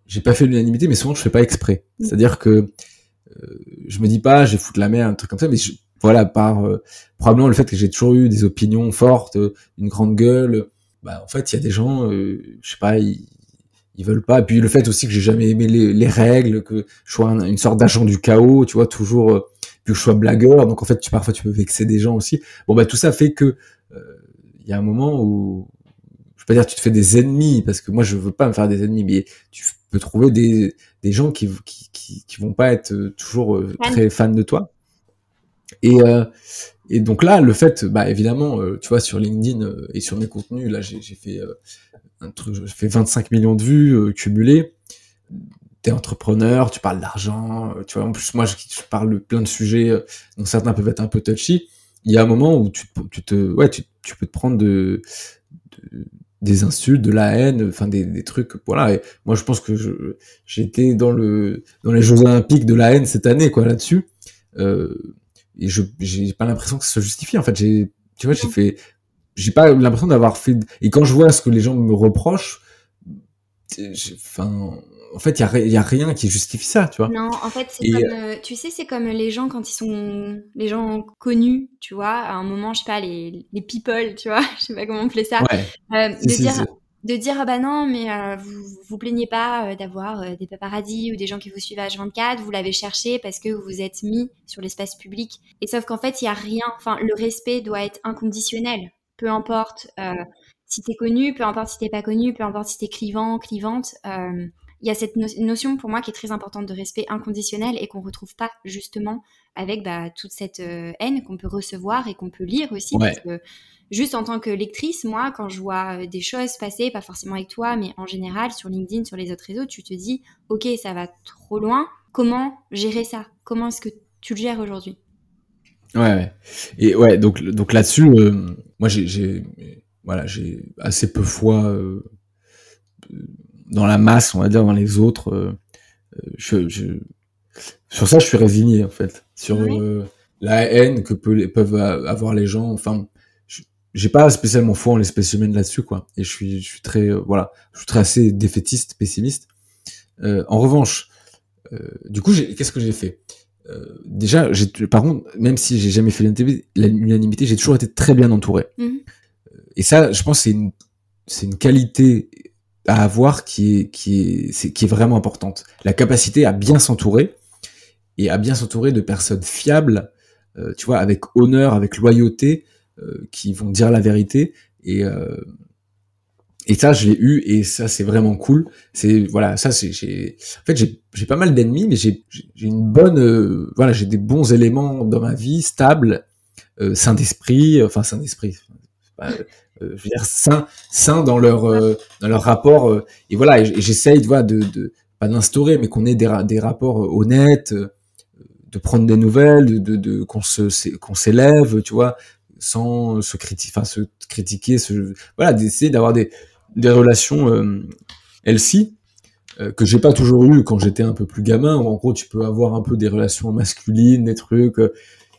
j'ai pas fait l'unanimité, mais souvent je fais pas exprès. Mm. C'est-à-dire que je me dis pas, je foutre la merde, un truc comme ça, mais voilà, par euh, probablement le fait que j'ai toujours eu des opinions fortes, une grande gueule, bah en fait il y a des gens, euh, je sais pas, ils, ils veulent pas. Et puis le fait aussi que j'ai jamais aimé les, les, règles, que je sois une sorte d'agent du chaos, tu vois, toujours, euh, puis que je sois blagueur, donc en fait tu parfois tu peux vexer des gens aussi. Bon bah tout ça fait que il y a un moment où je peux pas dire tu te fais des ennemis parce que moi je veux pas me faire des ennemis, mais tu peux trouver des, des gens qui, qui, qui, qui vont pas être euh, toujours euh, très fans de toi. Et, euh, et donc là, le fait, bah évidemment, tu vois, sur LinkedIn et sur mes contenus, là, j'ai fait un truc, j'ai fait 25 millions de vues cumulées. t'es entrepreneur, tu parles d'argent, tu vois. En plus, moi, je, je parle de plein de sujets dont certains peuvent être un peu touchy. Il y a un moment où tu, tu te, ouais, tu, tu peux te prendre de, de des insultes, de la haine, enfin des, des trucs, voilà. Et moi, je pense que j'étais dans le dans les Jeux Olympiques de la haine cette année, quoi, là-dessus. Euh, et je j'ai pas l'impression que ça se justifie. En fait, j'ai, tu vois, j'ai fait, j'ai pas l'impression d'avoir fait. Et quand je vois ce que les gens me reprochent, enfin, en fait, il y, y a, rien qui justifie ça, tu vois. Non, en fait, c'est comme, euh, tu sais, c'est comme les gens quand ils sont, les gens connus, tu vois, à un moment, je sais pas, les, les people, tu vois, je sais pas comment on plaît ça, ouais. euh, de dire, de dire, ah bah non, mais euh, vous vous plaignez pas euh, d'avoir euh, des paparazzis ou des gens qui vous suivent à H24, vous l'avez cherché parce que vous vous êtes mis sur l'espace public. Et sauf qu'en fait, il y a rien, enfin, le respect doit être inconditionnel, peu importe si t'es connu, peu importe si t'es pas connu, peu importe si t'es clivant, clivante. Euh, il y a cette notion pour moi qui est très importante de respect inconditionnel et qu'on retrouve pas justement avec bah, toute cette euh, haine qu'on peut recevoir et qu'on peut lire aussi. Parce que juste en tant que lectrice, moi, quand je vois euh, des choses passer, pas forcément avec toi, mais en général sur LinkedIn, sur les autres réseaux, tu te dis, ok, ça va trop loin. Comment gérer ça? Comment est-ce que tu le gères aujourd'hui? Ouais, ouais, Et ouais, donc, donc là-dessus, euh, moi, j'ai, voilà, j'ai assez peu foi dans la masse, on va dire, dans les autres. Euh, euh, je, je, sur ça, je suis résigné en fait. Sur euh, la haine que peuvent avoir les gens. Enfin, j'ai pas spécialement foi en l'espèce humaine là-dessus, quoi. Et je suis, je suis très, voilà, je suis très assez défaitiste, pessimiste. en revanche, du coup, qu'est-ce que j'ai fait? Déjà, par contre, même si j'ai jamais fait l'unanimité, j'ai toujours été très bien entouré. Mmh. Et ça, je pense, c'est une, c'est une qualité à avoir qui est, qui est, qui est vraiment importante. La capacité à bien s'entourer et à bien s'entourer de personnes fiables, euh, tu vois, avec honneur, avec loyauté, euh, qui vont dire la vérité. Et, euh, et ça, je l'ai eu et ça, c'est vraiment cool. C'est voilà, ça, c'est j'ai. En fait, j'ai pas mal d'ennemis, mais j'ai une bonne, voilà, j'ai des bons éléments dans ma vie, stables, sain d'esprit, enfin sain d'esprit euh, je veux dire sains dans leur euh, dans leur rapport euh, et voilà j'essaye de, de, de pas d'instaurer mais qu'on ait des, des rapports honnêtes de prendre des nouvelles de, de, qu'on se qu'on s'élève tu vois sans se enfin se critiquer voilà d'essayer d'avoir des des relations euh, healthy que j'ai pas toujours eu quand j'étais un peu plus gamin en gros tu peux avoir un peu des relations masculines des trucs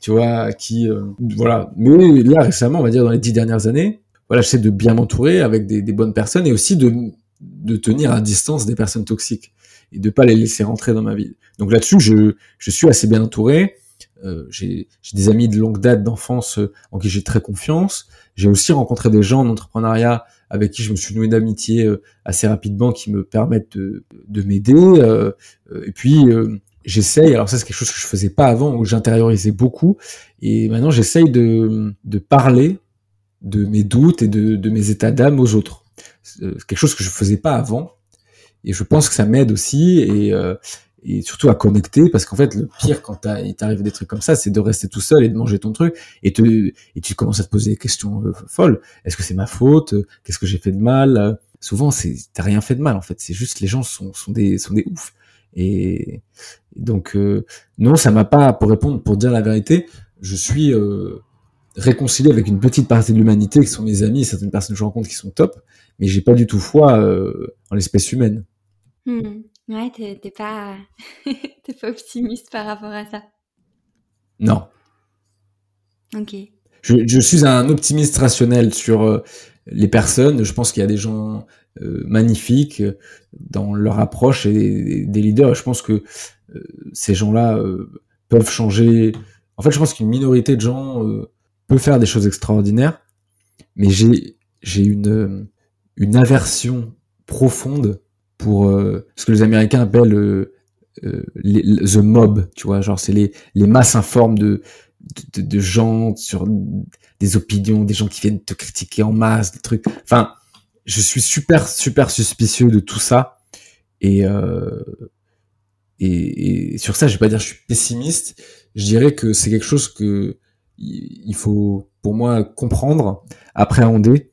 tu vois qui voilà. Mais là récemment on va dire dans les dix dernières années voilà, j'essaie de bien m'entourer avec des, des, bonnes personnes et aussi de, de tenir à distance des personnes toxiques et de pas les laisser rentrer dans ma vie. Donc là-dessus, je, je suis assez bien entouré. Euh, j'ai des amis de longue date d'enfance euh, en qui j'ai très confiance. J'ai aussi rencontré des gens en entrepreneuriat avec qui je me suis noué d'amitié euh, assez rapidement qui me permettent de, de m'aider. Euh, et puis j'essaye, alors ça c'est quelque chose que je faisais pas avant, où j'intériorisais beaucoup. Et maintenant j'essaye de, de parler de mes doutes et de, de mes états d'âme aux autres. C'est quelque chose que je faisais pas avant. Et je pense que ça m'aide aussi et, euh, et surtout à connecter parce qu'en fait le pire quand il t'arrive des trucs comme ça c'est de rester tout seul et de manger ton truc et, te, et tu commences à te poser des questions euh, folles. Est-ce que c'est ma faute? Qu'est-ce que j'ai fait de mal? Souvent c'est t'as rien fait de mal en fait. C'est juste les gens sont, sont des sont des oufs. Et, donc euh, non ça m'a pas pour répondre pour dire la vérité je suis euh, réconcilier avec une petite partie de l'humanité qui sont mes amis, certaines personnes que je rencontre qui sont top, mais j'ai pas du tout foi euh, en l'espèce humaine. Hmm. Ouais, t'es pas, t'es pas optimiste par rapport à ça. Non. Ok. Je, je suis un optimiste rationnel sur euh, les personnes. Je pense qu'il y a des gens euh, magnifiques dans leur approche et des, leaders. Je pense que ces gens-là peuvent changer. En fait, je pense qu'une minorité de gens peut faire des choses extraordinaires, mais j'ai j'ai une une aversion profonde pour euh, ce que les Américains appellent euh, euh, les, the mob, tu vois, genre c'est les les masses informes de, de, gens sur des opinions, des gens qui viennent te critiquer en masse, des trucs. Enfin, je suis super super suspicieux de tout ça et euh, et, et, sur ça, je vais pas dire je suis pessimiste. Je dirais que c'est quelque chose que il faut pour moi comprendre, appréhender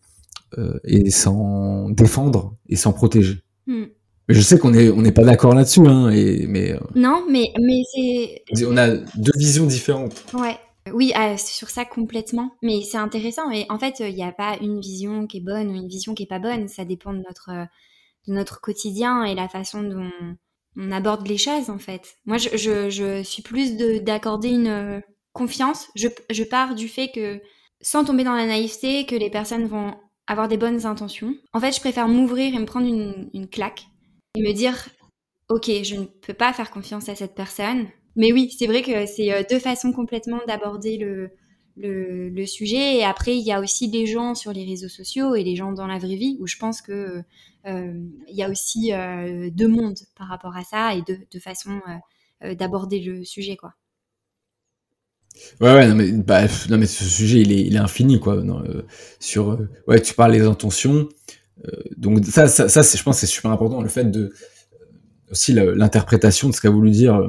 euh, et s'en défendre et s'en protéger. Hmm. je sais qu'on est on n'est pas d'accord là-dessus, hein, et, mais. Euh, non, mais mais c'est. On a deux visions différentes. Ouais. Oui, ah, sur ça complètement. Mais c'est intéressant. Et en fait, il n'y a pas une vision qui est bonne ou une vision qui est pas bonne. Ça dépend de notre de notre quotidien et la façon dont on aborde les choses en fait. Moi, je, je, je suis plus d'accorder une euh, confiance. Je, pars du fait que sans tomber dans la naïveté, que les personnes vont avoir des bonnes intentions. En fait, je préfère m'ouvrir et me prendre une, claque et me dire, ok, je ne peux pas faire confiance à cette personne. Mais oui, c'est vrai que c'est euh, deux façons complètement d'aborder le, sujet. Et après, il y a aussi des gens sur les réseaux sociaux et les gens dans la vraie vie où je pense que euh, il y a aussi euh, deux mondes par rapport à ça et deux, façons d'aborder le sujet, quoi. Ouais, ouais, non mais, bah, non, mais ce sujet, il est, il est infini, quoi. Non, sur, ouais, tu parles des intentions. donc ça, ça, ça je pense, c'est super important, le fait de aussi l'interprétation de ce qu'a voulu dire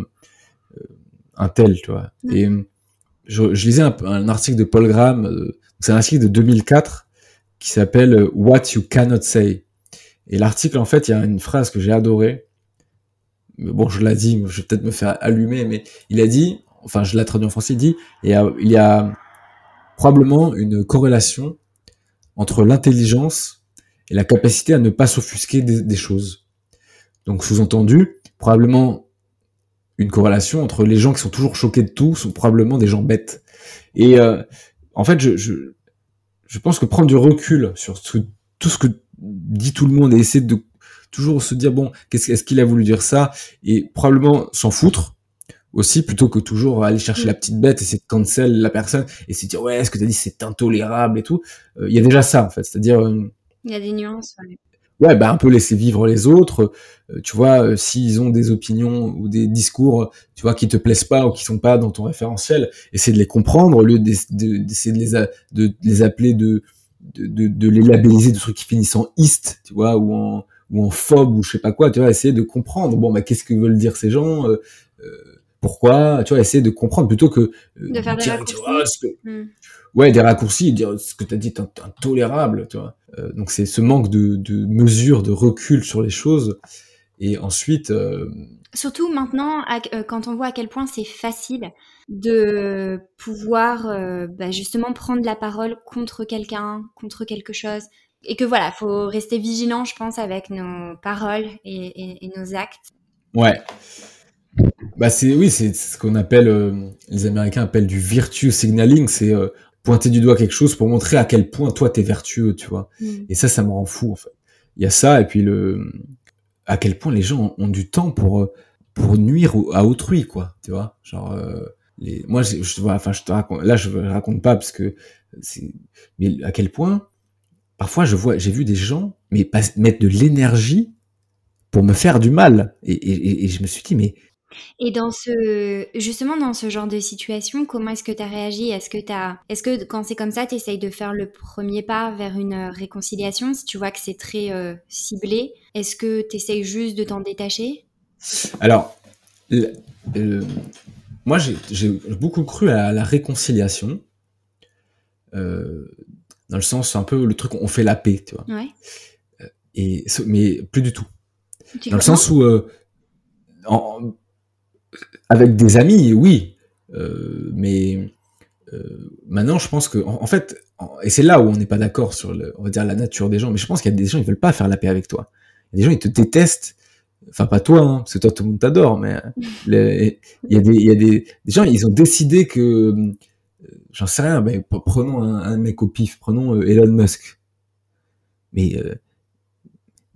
un tel, tu vois. Et je, je lisais un, un, article de Paul Graham, c'est un article de 2004 qui s'appelle What You Cannot Say. Et l'article, en fait, il y a une phrase que j'ai adorée. Mais bon, je l'ai dit, je vais peut-être me faire allumer, mais il a dit, enfin, je l'ai traduit en français, il dit, il y a, probablement une corrélation entre l'intelligence et la capacité à ne pas s'offusquer des, choses. Donc, sous-entendu, probablement une corrélation entre les gens qui sont toujours choqués de tout sont probablement des gens bêtes. Et euh, en fait, je, je, je pense que prendre du recul sur tout ce que dit tout le monde et essaie de toujours se dire bon, qu'est-ce est-ce qu'il a voulu dire ça et probablement s'en foutre aussi plutôt que toujours aller chercher la petite bête et essayer de cancel la personne et se dire ouais, ce que tu as dit c'est intolérable et tout. Euh, il y a déjà ça en fait, c'est-à-dire euh, il y a des nuances. Ouais. bah un peu laisser vivre les autres. Euh, tu vois, s'ils ont des opinions ou des discours, tu vois, qui te plaisent pas ou qui sont pas dans ton référentiel, essayer de les comprendre au lieu d'essayer de, les de les appeler de de, de, les labelliser de trucs qui finissent en ist, tu vois, ou en ou en phobe ou je sais pas quoi, tu vois, essayer de comprendre. Bon, bah qu'est-ce que veulent dire ces gens euh, euh, Pourquoi Tu vois, essayer de comprendre plutôt que euh, de faire des raccourcis. Hmm. Ouais, des raccourcis, dire ce que tu as dit est intolérable, tu vois. donc c'est ce manque de, de mesure, de recul sur les choses. Et ensuite, Surtout maintenant, euh, quand on voit à quel point c'est facile de pouvoir euh, bah, justement prendre la parole contre quelqu'un, contre quelque chose. Et que voilà, faut rester vigilant, je pense, avec nos paroles et, nos actes. Ouais. Bah c'est oui, c'est ce qu'on appelle, euh, les Américains appellent du virtue signaling, c'est pointer du doigt quelque chose pour montrer à quel point toi t'es vertueux, tu vois. Mm. Et ça, ça me rend fou en fait. Il y a ça et puis le à quel point les gens ont, du temps pour euh, pour nuire à autrui quoi tu vois genre euh, les moi je, je vois enfin je te raconte là je raconte pas parce que c'est mais à quel point parfois je vois j'ai vu des gens mais pas, mettre de l'énergie pour me faire du mal et, et, et je me suis dit mais et dans ce, justement, dans ce genre de situation, comment est-ce que tu as réagi? Est-ce que est-ce que quand c'est comme ça, tu essayes de faire le premier pas vers une euh, réconciliation? Si tu vois que c'est très euh, ciblé Est-ce que tu essayes juste de t'en détacher? Alors, moi, j'ai beaucoup cru à la réconciliation. Euh, dans le sens, un peu le truc, on fait la paix, tu vois. Ouais. Et, mais plus du tout. dans le sens où, en, avec des amis, oui, euh, mais euh, maintenant, je pense que, en, fait, et c'est là où on n'est pas d'accord sur, le, on va dire, la nature des gens. Mais je pense qu'il y a des gens, ils veulent pas faire la paix avec toi. Il y a des gens, ils te détestent. Enfin, pas toi, hein, parce que toi, tout le monde t'adore, mais il y a des, il y a des, des gens, ils ont décidé que, euh, j'en sais rien, mais prenons un, un, mec au pif, prenons euh, Elon Musk. Mais, euh,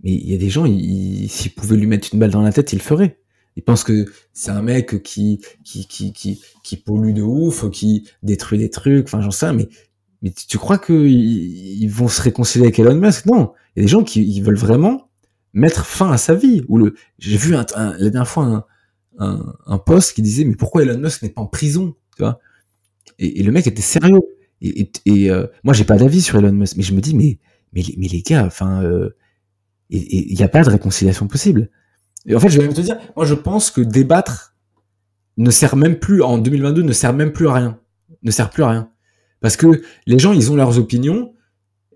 mais il y a des gens, s'ils pouvaient lui mettre une balle dans la tête, ils le feraient. Ils pensent que c'est un mec qui, qui, qui, qui, qui pollue de ouf, qui détruit des trucs, enfin j'en sais mais, tu crois qu'ils ils vont se réconcilier avec Elon Musk? Non, il y a des gens qui veulent vraiment mettre fin à sa vie. Ou le, j'ai vu un, la dernière fois un, un, post qui disait mais pourquoi Elon Musk n'est pas en prison, tu vois? Et, le mec était sérieux. Et, et, et euh, moi j'ai pas d'avis sur Elon Musk, mais je me dis mais mais, mais les gars, enfin, euh, il n'y a pas de réconciliation possible. En fait, je vais même te dire, moi, je pense que débattre ne sert même plus, en 2022, ne sert même plus à rien. Ne sert plus à rien. Parce que les gens, ils ont leurs opinions,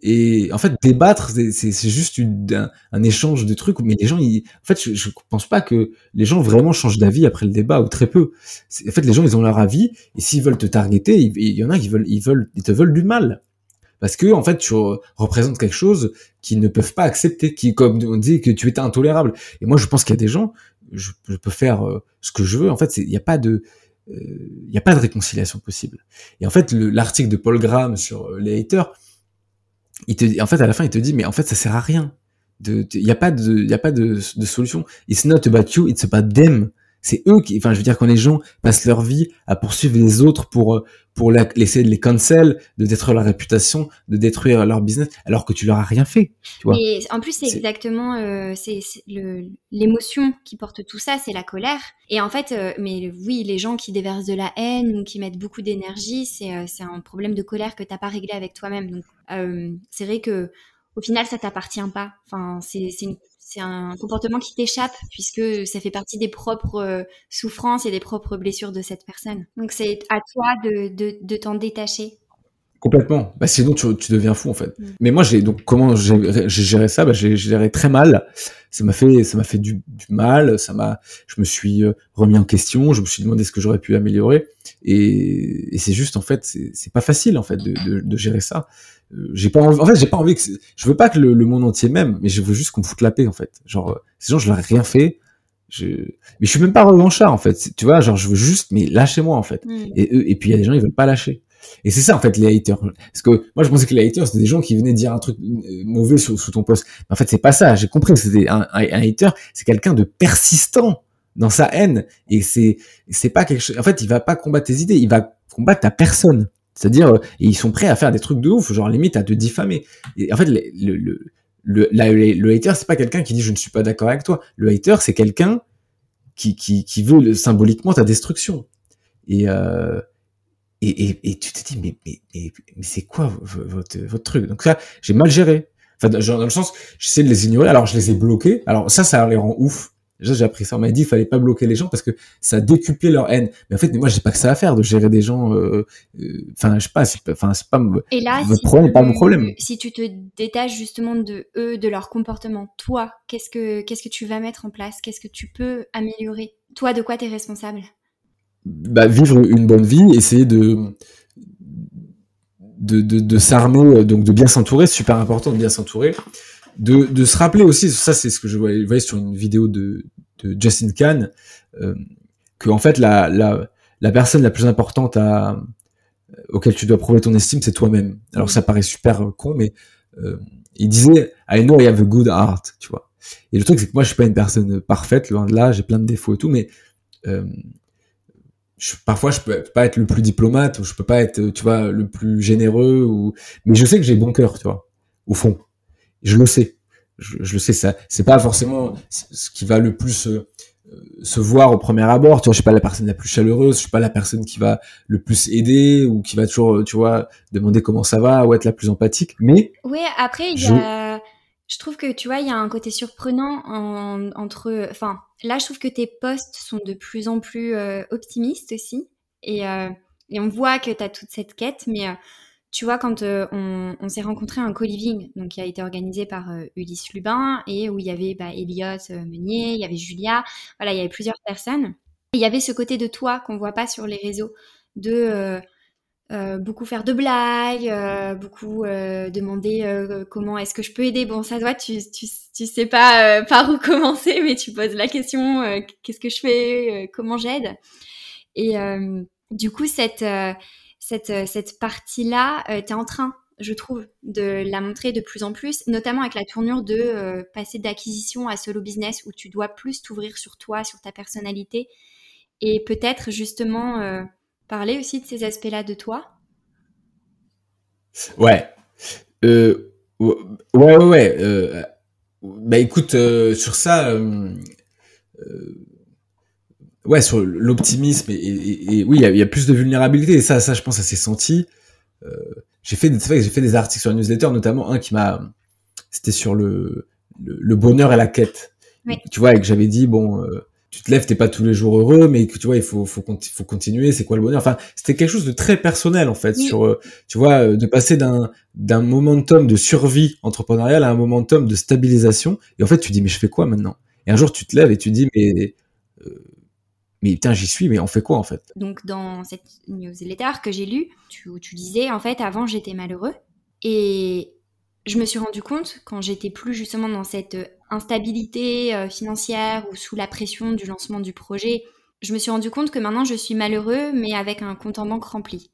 Et en fait, débattre, c'est juste un, échange de trucs. Mais les gens, ils, en fait, je, je pense pas que les gens vraiment changent d'avis après le débat ou très peu. En fait, les gens, ils ont leur avis et s'ils veulent te targeter, il, y en a qui ils veulent, ils te veulent du mal parce que en fait, tu représentes quelque chose qu'ils ne peuvent pas accepter, qui, comme on dit, que tu étais intolérable. Et moi, je pense qu'il y a des gens, je, peux faire euh, ce que je veux. En fait, il n'y a pas de il euh, n'y a pas de réconciliation possible. Et en fait, l'article de Paul Graham sur euh, les haters, il te, en fait, à la fin, il te dit, mais en fait, ça sert à rien. Il n'y a pas de, y a pas de, solution. It's not about you, it's about them. C'est eux qui, enfin, je veux dire, quand les gens passent leur vie à poursuivre les autres pour euh, pour laisser de les cancel, de détruire leur réputation, de détruire leur business, alors que tu leur as rien fait. Tu vois. Et en plus, c'est exactement euh, c'est l'émotion qui porte tout ça, c'est la colère. Et en fait, euh, mais oui, les gens qui déversent de la haine ou qui mettent beaucoup d'énergie, c'est euh, un problème de colère que t'as pas réglé avec toi-même. Donc, c'est vrai que au final, ça t'appartient pas. Enfin, c'est une c'est un comportement qui t'échappe puisque ça fait partie des propres euh, souffrances et des propres blessures de cette personne. Donc c'est à toi de, de, de t'en détacher. Complètement. Bah, sinon, tu, tu, deviens fou en fait. Mm. Mais moi, j'ai donc comment j'ai géré ça? Bah, J'ai géré très mal. Ça m'a fait, ça m'a fait du, du, mal. Ça m'a, je me suis euh, remis en question. Je me suis demandé ce que j'aurais pu améliorer. Et, et c'est juste en fait, c'est pas facile en fait de, de, de gérer ça. Euh, j'ai pas envie, en fait, j'ai pas envie que, je veux pas que le, le, monde entier m'aime, mais je veux juste qu'on me foute la paix, en fait. Genre, euh, ces gens, je leur ai rien fait. Je, mais je suis même pas revanchard, en fait. Tu vois, genre, je veux juste, mais lâchez-moi, en fait. Mm. Et, et puis, il y a des gens, ils veulent pas lâcher. Et c'est ça, en fait, les haters. Parce que moi, je pensais que les haters, c'était des gens qui venaient dire un truc euh, mauvais sous, sous ton poste. Mais en fait, c'est pas ça. J'ai compris que c'était un, un, un hater, c'est quelqu'un de persistant dans sa haine. Et c'est, c'est pas quelque chose, en fait, il va pas combattre tes idées, il va combattre ta personne. C'est-à-dire, euh, ils sont prêts à faire des trucs de ouf, genre limite à te diffamer. En fait, le, le, le, le hater, c'est pas quelqu'un qui dit je ne suis pas d'accord avec toi. Le hater, c'est quelqu'un qui, qui, qui veut symboliquement ta destruction. Et, euh, et, et, et, tu te dis, mais, mais, mais, c'est quoi votre, votre truc? Donc ça, j'ai mal géré. Enfin, dans le sens, j'essaie de les ignorer. Alors, je les ai bloqués. Alors, ça, ça les rend ouf. Déjà, j'ai appris ça. On m'a dit, il fallait pas bloquer les gens parce que ça décuplait leur haine. Mais en fait, moi, j'ai pas que ça à faire de gérer des gens. Euh, euh, enfin, euh, je sais pas. Enfin, c'est pas. Et là, votre problème, pas mon problème. Si tu te détaches justement de eux, de leur comportement, toi, qu'est-ce que qu'est-ce que tu vas mettre en place? Qu'est-ce que tu peux améliorer? Toi, de quoi tu es responsable? Bah, vivre une bonne vie, essayer de de, de, de s'armer, donc de bien s'entourer, c'est super important de bien s'entourer de, de se rappeler aussi, ça c'est ce que je voyais, sur une vidéo de, de Justin Khan, euh, que en fait la, la, la personne la plus importante à, auquel tu dois prouver ton estime, c'est toi-même. Alors ça paraît super con, mais euh, il disait I know I have a good heart, tu vois. Et le truc c'est que moi je suis pas une personne parfaite, loin de là, j'ai plein de défauts et tout, mais euh, je, parfois je peux pas être le plus diplomate ou je peux pas être, tu vois, le plus généreux ou, mais je sais que j'ai bon cœur, tu vois, au fond. Je le sais. Je, le sais, ça, c'est pas forcément ce qui va le plus euh, se voir au premier abord. Tu vois, je suis pas la personne la plus chaleureuse, je suis pas la personne qui va le plus aider ou qui va toujours, tu vois, demander comment ça va ou être la plus empathique. Mais oui, après il y a, je trouve que tu vois, il y a un côté surprenant entre, enfin, là je trouve que tes posts sont de plus en plus euh, optimistes aussi et euh, et on voit que tu as toute cette quête, mais tu vois, quand euh, on, s'est rencontré un co-living, qui a été organisé par euh, Ulysse Lubin, et où il y avait bah, Elliot euh, Meunier, il y avait Julia, voilà, il y avait plusieurs personnes. il y avait ce côté de toi qu'on voit pas sur les réseaux, de beaucoup faire de blagues, beaucoup demander comment est-ce que je peux aider. Bon, ça doit, tu, tu, tu sais pas par où commencer, mais tu poses la question, qu'est-ce que je fais, comment j'aide? Et du coup, cette cette, euh, cette partie-là, euh, tu es en train, je trouve, de la montrer de plus en plus, notamment avec la tournure de euh, passer d'acquisition à solo business où tu dois plus t'ouvrir sur toi, sur ta personnalité et peut-être justement parler aussi de ces aspects-là de toi. Ouais. ouais, ouais, ouais. bah écoute, sur ça, ouais, sur l'optimisme et, oui, il y, a, plus de vulnérabilité et ça, ça, je pense, ça s'est senti. Euh, j'ai fait, j'ai fait des articles sur la newsletter, notamment un qui m'a, c'était sur le, le, bonheur et la quête. Tu vois, et que j'avais dit bon, euh, tu te lèves, t'es pas tous les jours heureux, mais que tu vois, il faut, faut, faut continuer. C'est quoi le bonheur? Enfin, c'était quelque chose de très personnel en fait, sur, euh, tu vois, de passer d'un d'un momentum de survie entrepreneuriale à un momentum de stabilisation. Et en fait, tu dis, mais je fais quoi maintenant? Et un jour, tu te lèves et tu dis, mais mais putain, j'y suis, mais on fait quoi en fait? Donc, dans cette newsletter que j'ai lue, tu, tu disais, en fait, avant, j'étais malheureux. Et je me suis rendu compte, quand j'étais plus justement dans cette instabilité euh, financière ou sous la pression du lancement du projet, je me suis rendu compte que maintenant je suis malheureux, mais avec un compte en banque rempli.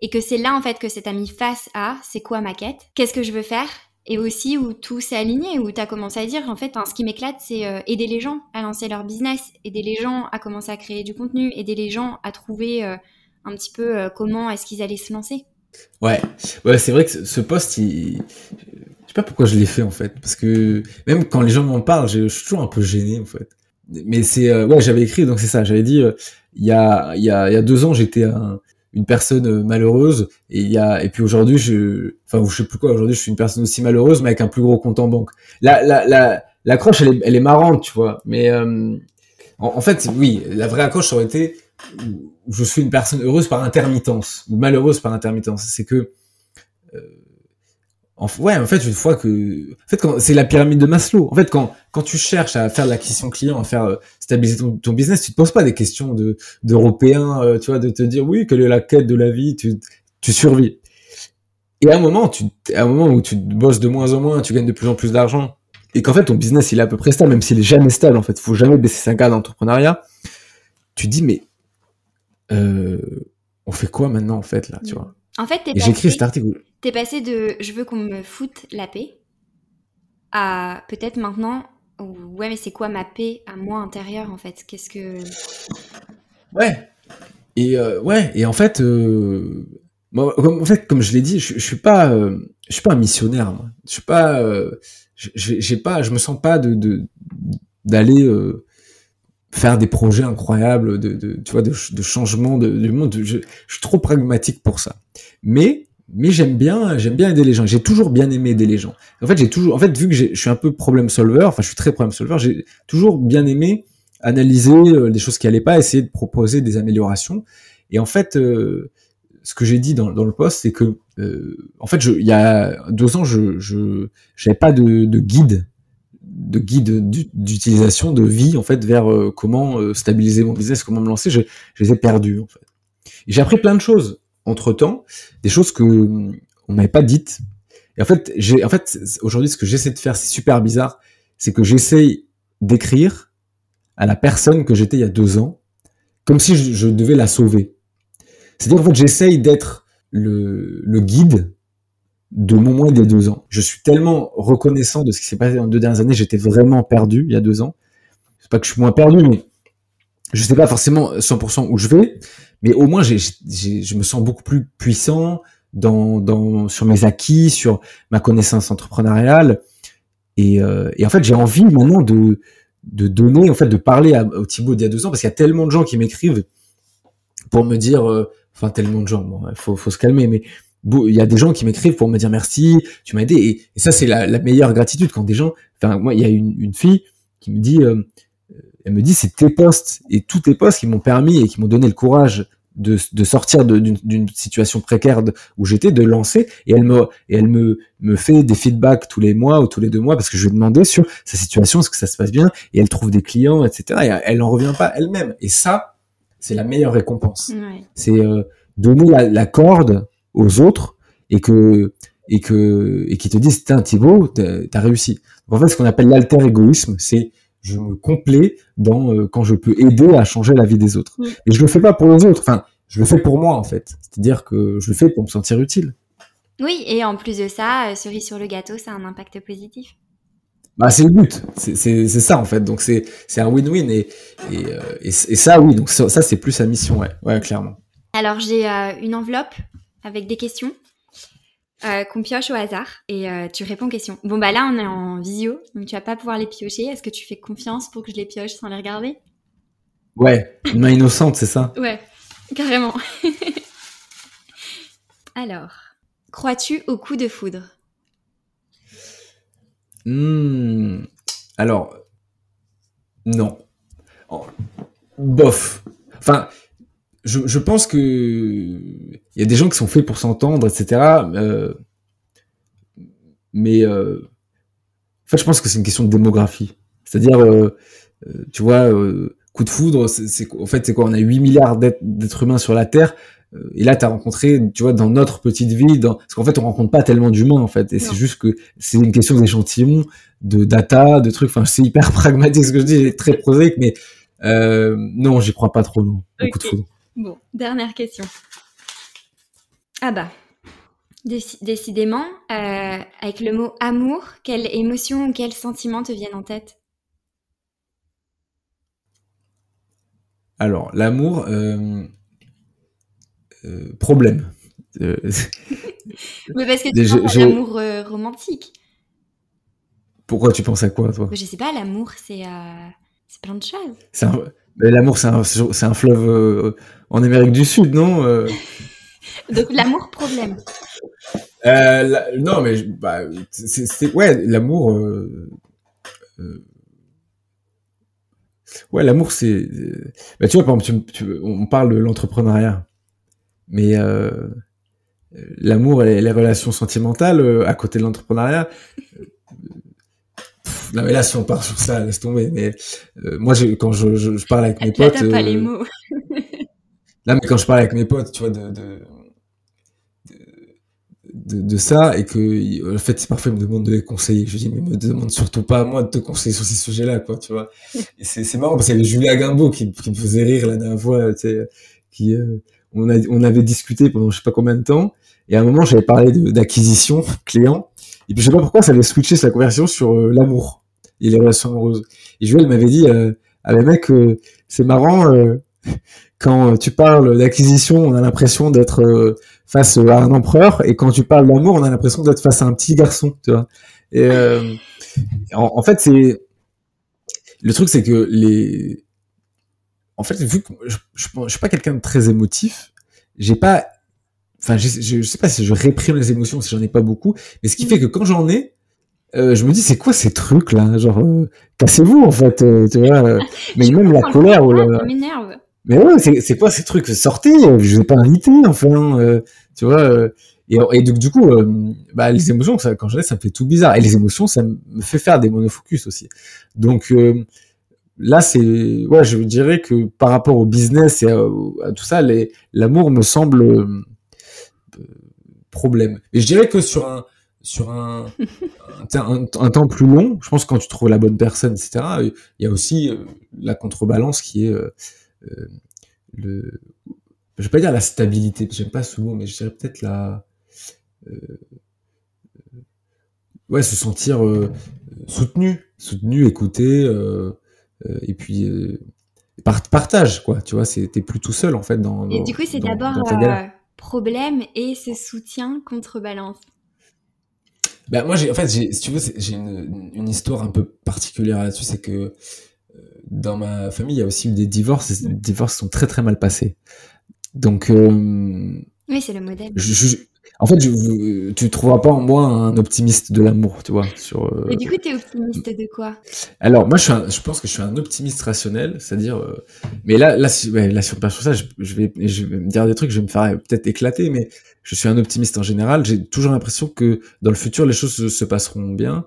Et que c'est là en fait que cet ami face à c'est quoi ma quête, qu'est-ce que je veux faire, et aussi où tout s'est aligné, où tu as commencé à dire en fait, ce qui m'éclate, c'est euh, aider les gens à lancer leur business, aider les gens à commencer à créer du contenu, aider les gens à trouver euh, un petit peu comment est-ce qu'ils allaient se lancer. Ouais, ouais c'est vrai que ce poste, il, je sais pas pourquoi je l'ai fait en fait, parce que même quand les gens m'en parlent, je, suis toujours un peu gêné en fait. Mais c'est euh, ouais, j'avais écrit donc c'est ça, j'avais dit euh, il y a y a il y a deux ans j'étais une personne euh, malheureuse et il y a et puis aujourd'hui je enfin je sais plus quoi aujourd'hui je suis une personne aussi malheureuse mais avec un plus gros compte en banque. La la la l'accroche elle est elle est marrante tu vois, mais en, en, fait oui la vraie accroche aurait été je suis une personne heureuse par intermittence ou malheureuse par intermittence. C'est que ouais, en fait, une fois que, en fait, c'est la pyramide de Maslow. En fait, quand quand tu cherches à faire de l'acquisition client, à faire euh, stabiliser ton, business, tu te poses pas des questions de d'européens, euh, tu vois, de te dire oui, quelle est la quête de la vie, tu tu survis. Et à un moment, tu, à un moment où tu bosses de moins en moins, tu gagnes de plus en plus d'argent, et qu'en fait ton business il est à peu près stable, même s'il est jamais stable. En fait, faut jamais baisser sa garde d'entrepreneuriat. Tu dis mais euh, on fait quoi maintenant en fait là, tu vois? En fait, j'écris cet article T'es passé de je veux qu'on me foute la paix à peut-être maintenant ouais mais c'est quoi ma paix à moi intérieure en fait? Qu'est-ce que Ouais. Et euh, ouais et en fait euh, en fait comme je l'ai dit je, je suis pas euh, je suis pas un missionnaire. Je suis pas j'ai pas je me sens pas de d'aller faire des projets incroyables de, tu vois de, changement du monde je suis trop pragmatique pour ça mais mais j'aime bien, j'aime bien aider les gens. J'ai toujours bien aimé aider les gens. En fait, j'ai toujours, en fait, vu que je suis un peu problème solver, enfin, je suis très problème solver, j'ai toujours bien aimé analyser euh, les choses qui allaient pas, essayer de proposer des améliorations. Et en fait, euh, ce que j'ai dit dans, le post, c'est que, euh, en fait, je, il y a deux ans, je, je, pas de, de, guide, de guide d'utilisation de vie, en fait, vers comment stabiliser mon business, comment me lancer. Je les ai perdus, en fait. J'ai appris plein de choses entre temps des choses que on m'avait pas dites. Et en fait, j'ai, en fait, aujourd'hui, ce que j'essaie de faire, c'est super bizarre, c'est que j'essaye d'écrire à la personne que j'étais il y a deux ans, comme si je, devais la sauver. C'est-à-dire, en fait, j'essaye d'être le, guide de mon moins des deux ans. Je suis tellement reconnaissant de ce qui s'est passé les deux dernières années. J'étais vraiment perdu il y a deux ans. C'est pas que je suis moins perdu, mais je sais pas forcément 100% où je vais, mais au moins j'ai, je me sens beaucoup plus puissant dans, dans sur mes acquis, sur ma connaissance entrepreneuriale, et, euh, et en fait j'ai envie maintenant de de donner, en fait, de parler à, au Thibaut d'il y a deux ans, parce qu'il y a tellement de gens qui m'écrivent pour me dire, euh, enfin tellement de gens, bon, faut, faut se calmer, mais il y a des gens qui m'écrivent pour me dire merci, tu m'as aidé, et, ça c'est la, la, meilleure gratitude quand des gens, enfin moi il y a une, une fille qui me dit euh, elle me dit c'est tes postes et tous tes postes qui m'ont permis et qui m'ont donné le courage de, de sortir d'une situation précaire où j'étais, de lancer, et elle me et elle me me fait des feedbacks tous les mois ou tous les deux mois parce que je lui ai demandé sur sa situation, est-ce que ça se passe bien, et elle trouve des clients, etc. Et elle en revient pas elle-même. Et ça, c'est la meilleure récompense. C'est euh, donner la, la, corde aux autres et que et que et qui te disent tiens Thibaut, t'as réussi. En fait, ce qu'on appelle l'alter égoïsme, c'est je me complais dans euh, quand je peux aider à changer la vie des autres. Et je le fais pas pour les autres. Enfin, je le fais pour moi en fait. C'est-à-dire que je le fais pour me sentir utile. Oui, et en plus de ça, euh, cerise sur le gâteau, ça a un impact positif. Bah, c'est le but, c'est ça en fait. Donc c'est un win-win et, et, euh, et, ça oui, donc ça, c'est plus sa mission, ouais, ouais clairement. Alors j'ai une enveloppe avec des questions euh, qu'on pioche au hasard et euh, tu réponds aux questions. Bon bah là on est en visio, donc tu vas pas pouvoir les piocher. Est-ce que tu fais confiance pour que je les pioche sans les regarder? Ouais, une main innocente, c'est ça? Ouais, carrément. Alors, crois-tu au coup de foudre? Hmm, Alors, non. bof. Enfin, je, je pense que il y a des gens qui sont faits pour s'entendre, etc. Euh, mais euh, en fait, je pense que c'est une question de démographie. C'est-à-dire, euh, euh tu vois, coup de foudre, c'est en fait c'est quoi On a 8 milliards d'êtres humains sur la Terre. Et là, tu as rencontré, tu vois, dans notre petite vie, dans... parce qu'en fait, on rencontre pas tellement d'humains, en fait. Et c'est juste que c'est une question d'échantillon, de data, de trucs. Enfin, c'est hyper pragmatique ce que je dis, très prosaïque, mais non, j'y crois pas trop, non. Okay. Coup de foudre. Bon, dernière question. Ah bah, décidément, euh, avec le mot amour, quelle émotion ou quel sentiment te viennent en tête? Alors, l'amour, euh, euh, problème. Euh, Mais parce que tu penses l'amour romantique. Pourquoi tu penses à quoi, toi? Je sais pas, l'amour, c'est c'est plein de choses. L'amour, c'est un, un, fleuve en Amérique du Sud, non Donc l'amour problème. Euh, non, mais bah, c'est ouais, l'amour. Euh, euh, ouais, l'amour, c'est. Bah, tu vois, par exemple, tu, tu, on parle de l'entrepreneuriat, mais l'amour et les relations sentimentales à côté de l'entrepreneuriat. Non mais là si on part sur ça, laisse tomber. Mais moi, quand je, je, je, parle avec mes potes, pas les mots. là mais quand je parle avec mes potes, tu vois, de, de de, ça et que en fait parfois ils me demandent de les conseiller. Je dis mais me demande surtout pas à moi de te conseiller sur ces sujets là quoi tu vois. Et c'est marrant parce qu'il y avait Julia Gimbaud qui, me faisait rire la dernière fois tu sais qui euh, on a on avait discuté pendant je sais pas combien de temps et à un moment j'avais parlé d'acquisition client et puis je sais pas pourquoi ça avait switché sa conversion sur euh, l'amour et les relations amoureuses. Et Julia m'avait dit euh, ah mais mec euh, c'est marrant quand tu parles d'acquisition on a l'impression d'être face à un empereur, et quand tu parles d'amour, on a l'impression d'être face à un petit garçon, tu vois. Et euh, en, en, fait, c'est le truc, c'est que les, en fait, vu que je, je, je suis pas quelqu'un de très émotif, j'ai pas, enfin, je, je, sais pas si je réprime les émotions, si j'en ai pas beaucoup, mais ce qui fait que quand j'en ai, euh, je me dis c'est quoi ces trucs là genre euh, cassez-vous en fait euh, tu vois euh, mais même la colère ou la... mais ouais c'est quoi ces trucs? Sortez je vous ai pas invité enfin euh, tu vois euh, et, donc du coup euh, bah, les émotions quand je ai ça me fait tout bizarre. Et les émotions ça me fait faire des monofocus aussi. Donc euh, là c'est ouais je dirais que par rapport au business et à, tout ça l'amour me semble problème. Et je dirais que sur un sur un, un, un, temps plus long, je pense que quand tu trouves la bonne personne, etc., il y a aussi la contrebalance qui est le, je vais pas dire la stabilité, j'aime pas ce mot, mais je dirais peut-être la, euh, ouais, se sentir euh, soutenu, soutenu, écouté, euh, euh et puis euh, partage, quoi. Tu vois, t'es plus tout seul en fait dans. Et du coup, c'est d'abord problème et ce soutien contrebalance. Ben moi, j'ai, en fait, si tu veux, j'ai une, une, histoire un peu particulière là-dessus, c'est que dans ma famille, il y a aussi eu des divorces, et les divorces sont très très mal passés. Donc, euh, oui, c'est le modèle. Je, je, en fait, je, tu trouveras pas en moi un optimiste de l'amour, tu vois. Sur, euh... Et du coup, tu es optimiste de quoi? Alors, moi, je, suis un, je pense que je suis un optimiste rationnel, c'est-à-dire. Euh, mais là, là, si, ouais, là, si on part sur ça, je, je, vais, je vais me dire des trucs, je vais me faire peut-être éclater, mais je suis un optimiste en général. J'ai toujours l'impression que dans le futur, les choses se, se passeront bien.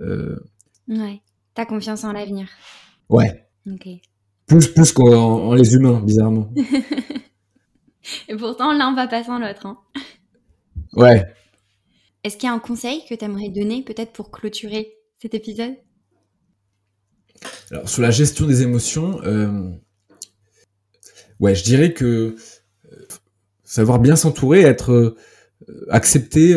Euh... Ouais. T'as confiance en l'avenir. Ouais. Ok. Plus, plus qu'en les humains, bizarrement. Et pourtant, l'un va pas sans l'autre. Hein. Ouais. Est-ce qu'il y a un conseil que tu aimerais donner peut-être pour clôturer cet épisode? Alors, sur la gestion des émotions, euh... ouais, je dirais que euh, savoir bien s'entourer, être euh, accepté,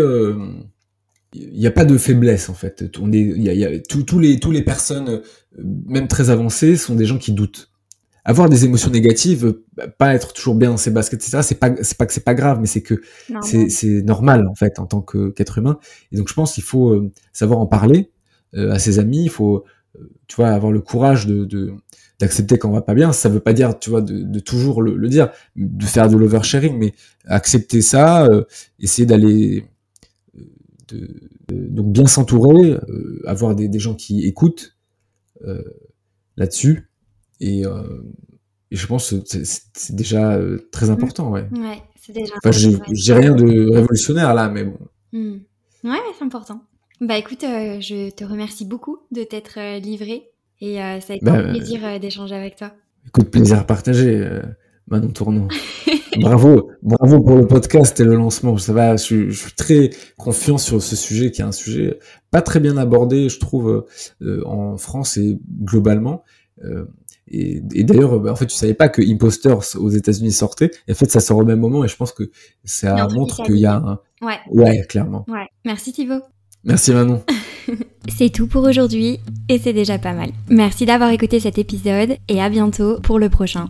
il n'y a pas de faiblesse en fait. On est, y a, y a, tous les, tous les personnes, euh, même très avancées, sont des gens qui doutent avoir des émotions négatives, pas être toujours bien dans ses baskets, etc. C'est pas, c'est pas que c'est pas grave, mais c'est que c'est, normal en fait en tant que qu'être humain. Et donc je pense qu'il faut euh, savoir en parler euh, à ses amis. Il faut, tu vois, avoir le courage de, d'accepter quand on va pas bien. Ça veut pas dire, tu vois, de, de toujours le, le, dire, de faire de l'oversharing, mais accepter ça, euh, essayer d'aller, de, donc bien s'entourer, avoir des, des gens qui écoutent là-dessus et, je pense que c'est déjà très important, ouais. Ouais, c'est déjà. Enfin, j'ai rien de révolutionnaire là, mais bon. Mmh. Ouais, c'est important. Bah écoute, je te remercie beaucoup de t'être livré et ça a été un bah, plaisir d'échanger avec toi. Écoute, plaisir partagé, Manon Tourneau. bravo, bravo pour le podcast et le lancement. Ça va, je, suis très confiant sur ce sujet qui est un sujet pas très bien abordé, je trouve, euh, en France et globalement. Euh, et, d'ailleurs, bah, en fait, tu savais pas que Imposters aux États-Unis sortait. Et en fait, ça sort au même moment. Et je pense que ça montre qu'il y a un. Ouais. Ouais, clairement. Ouais. Merci Thibaut. Merci Manon. c'est tout pour aujourd'hui et c'est déjà pas mal. Merci d'avoir écouté cet épisode et à bientôt pour le prochain.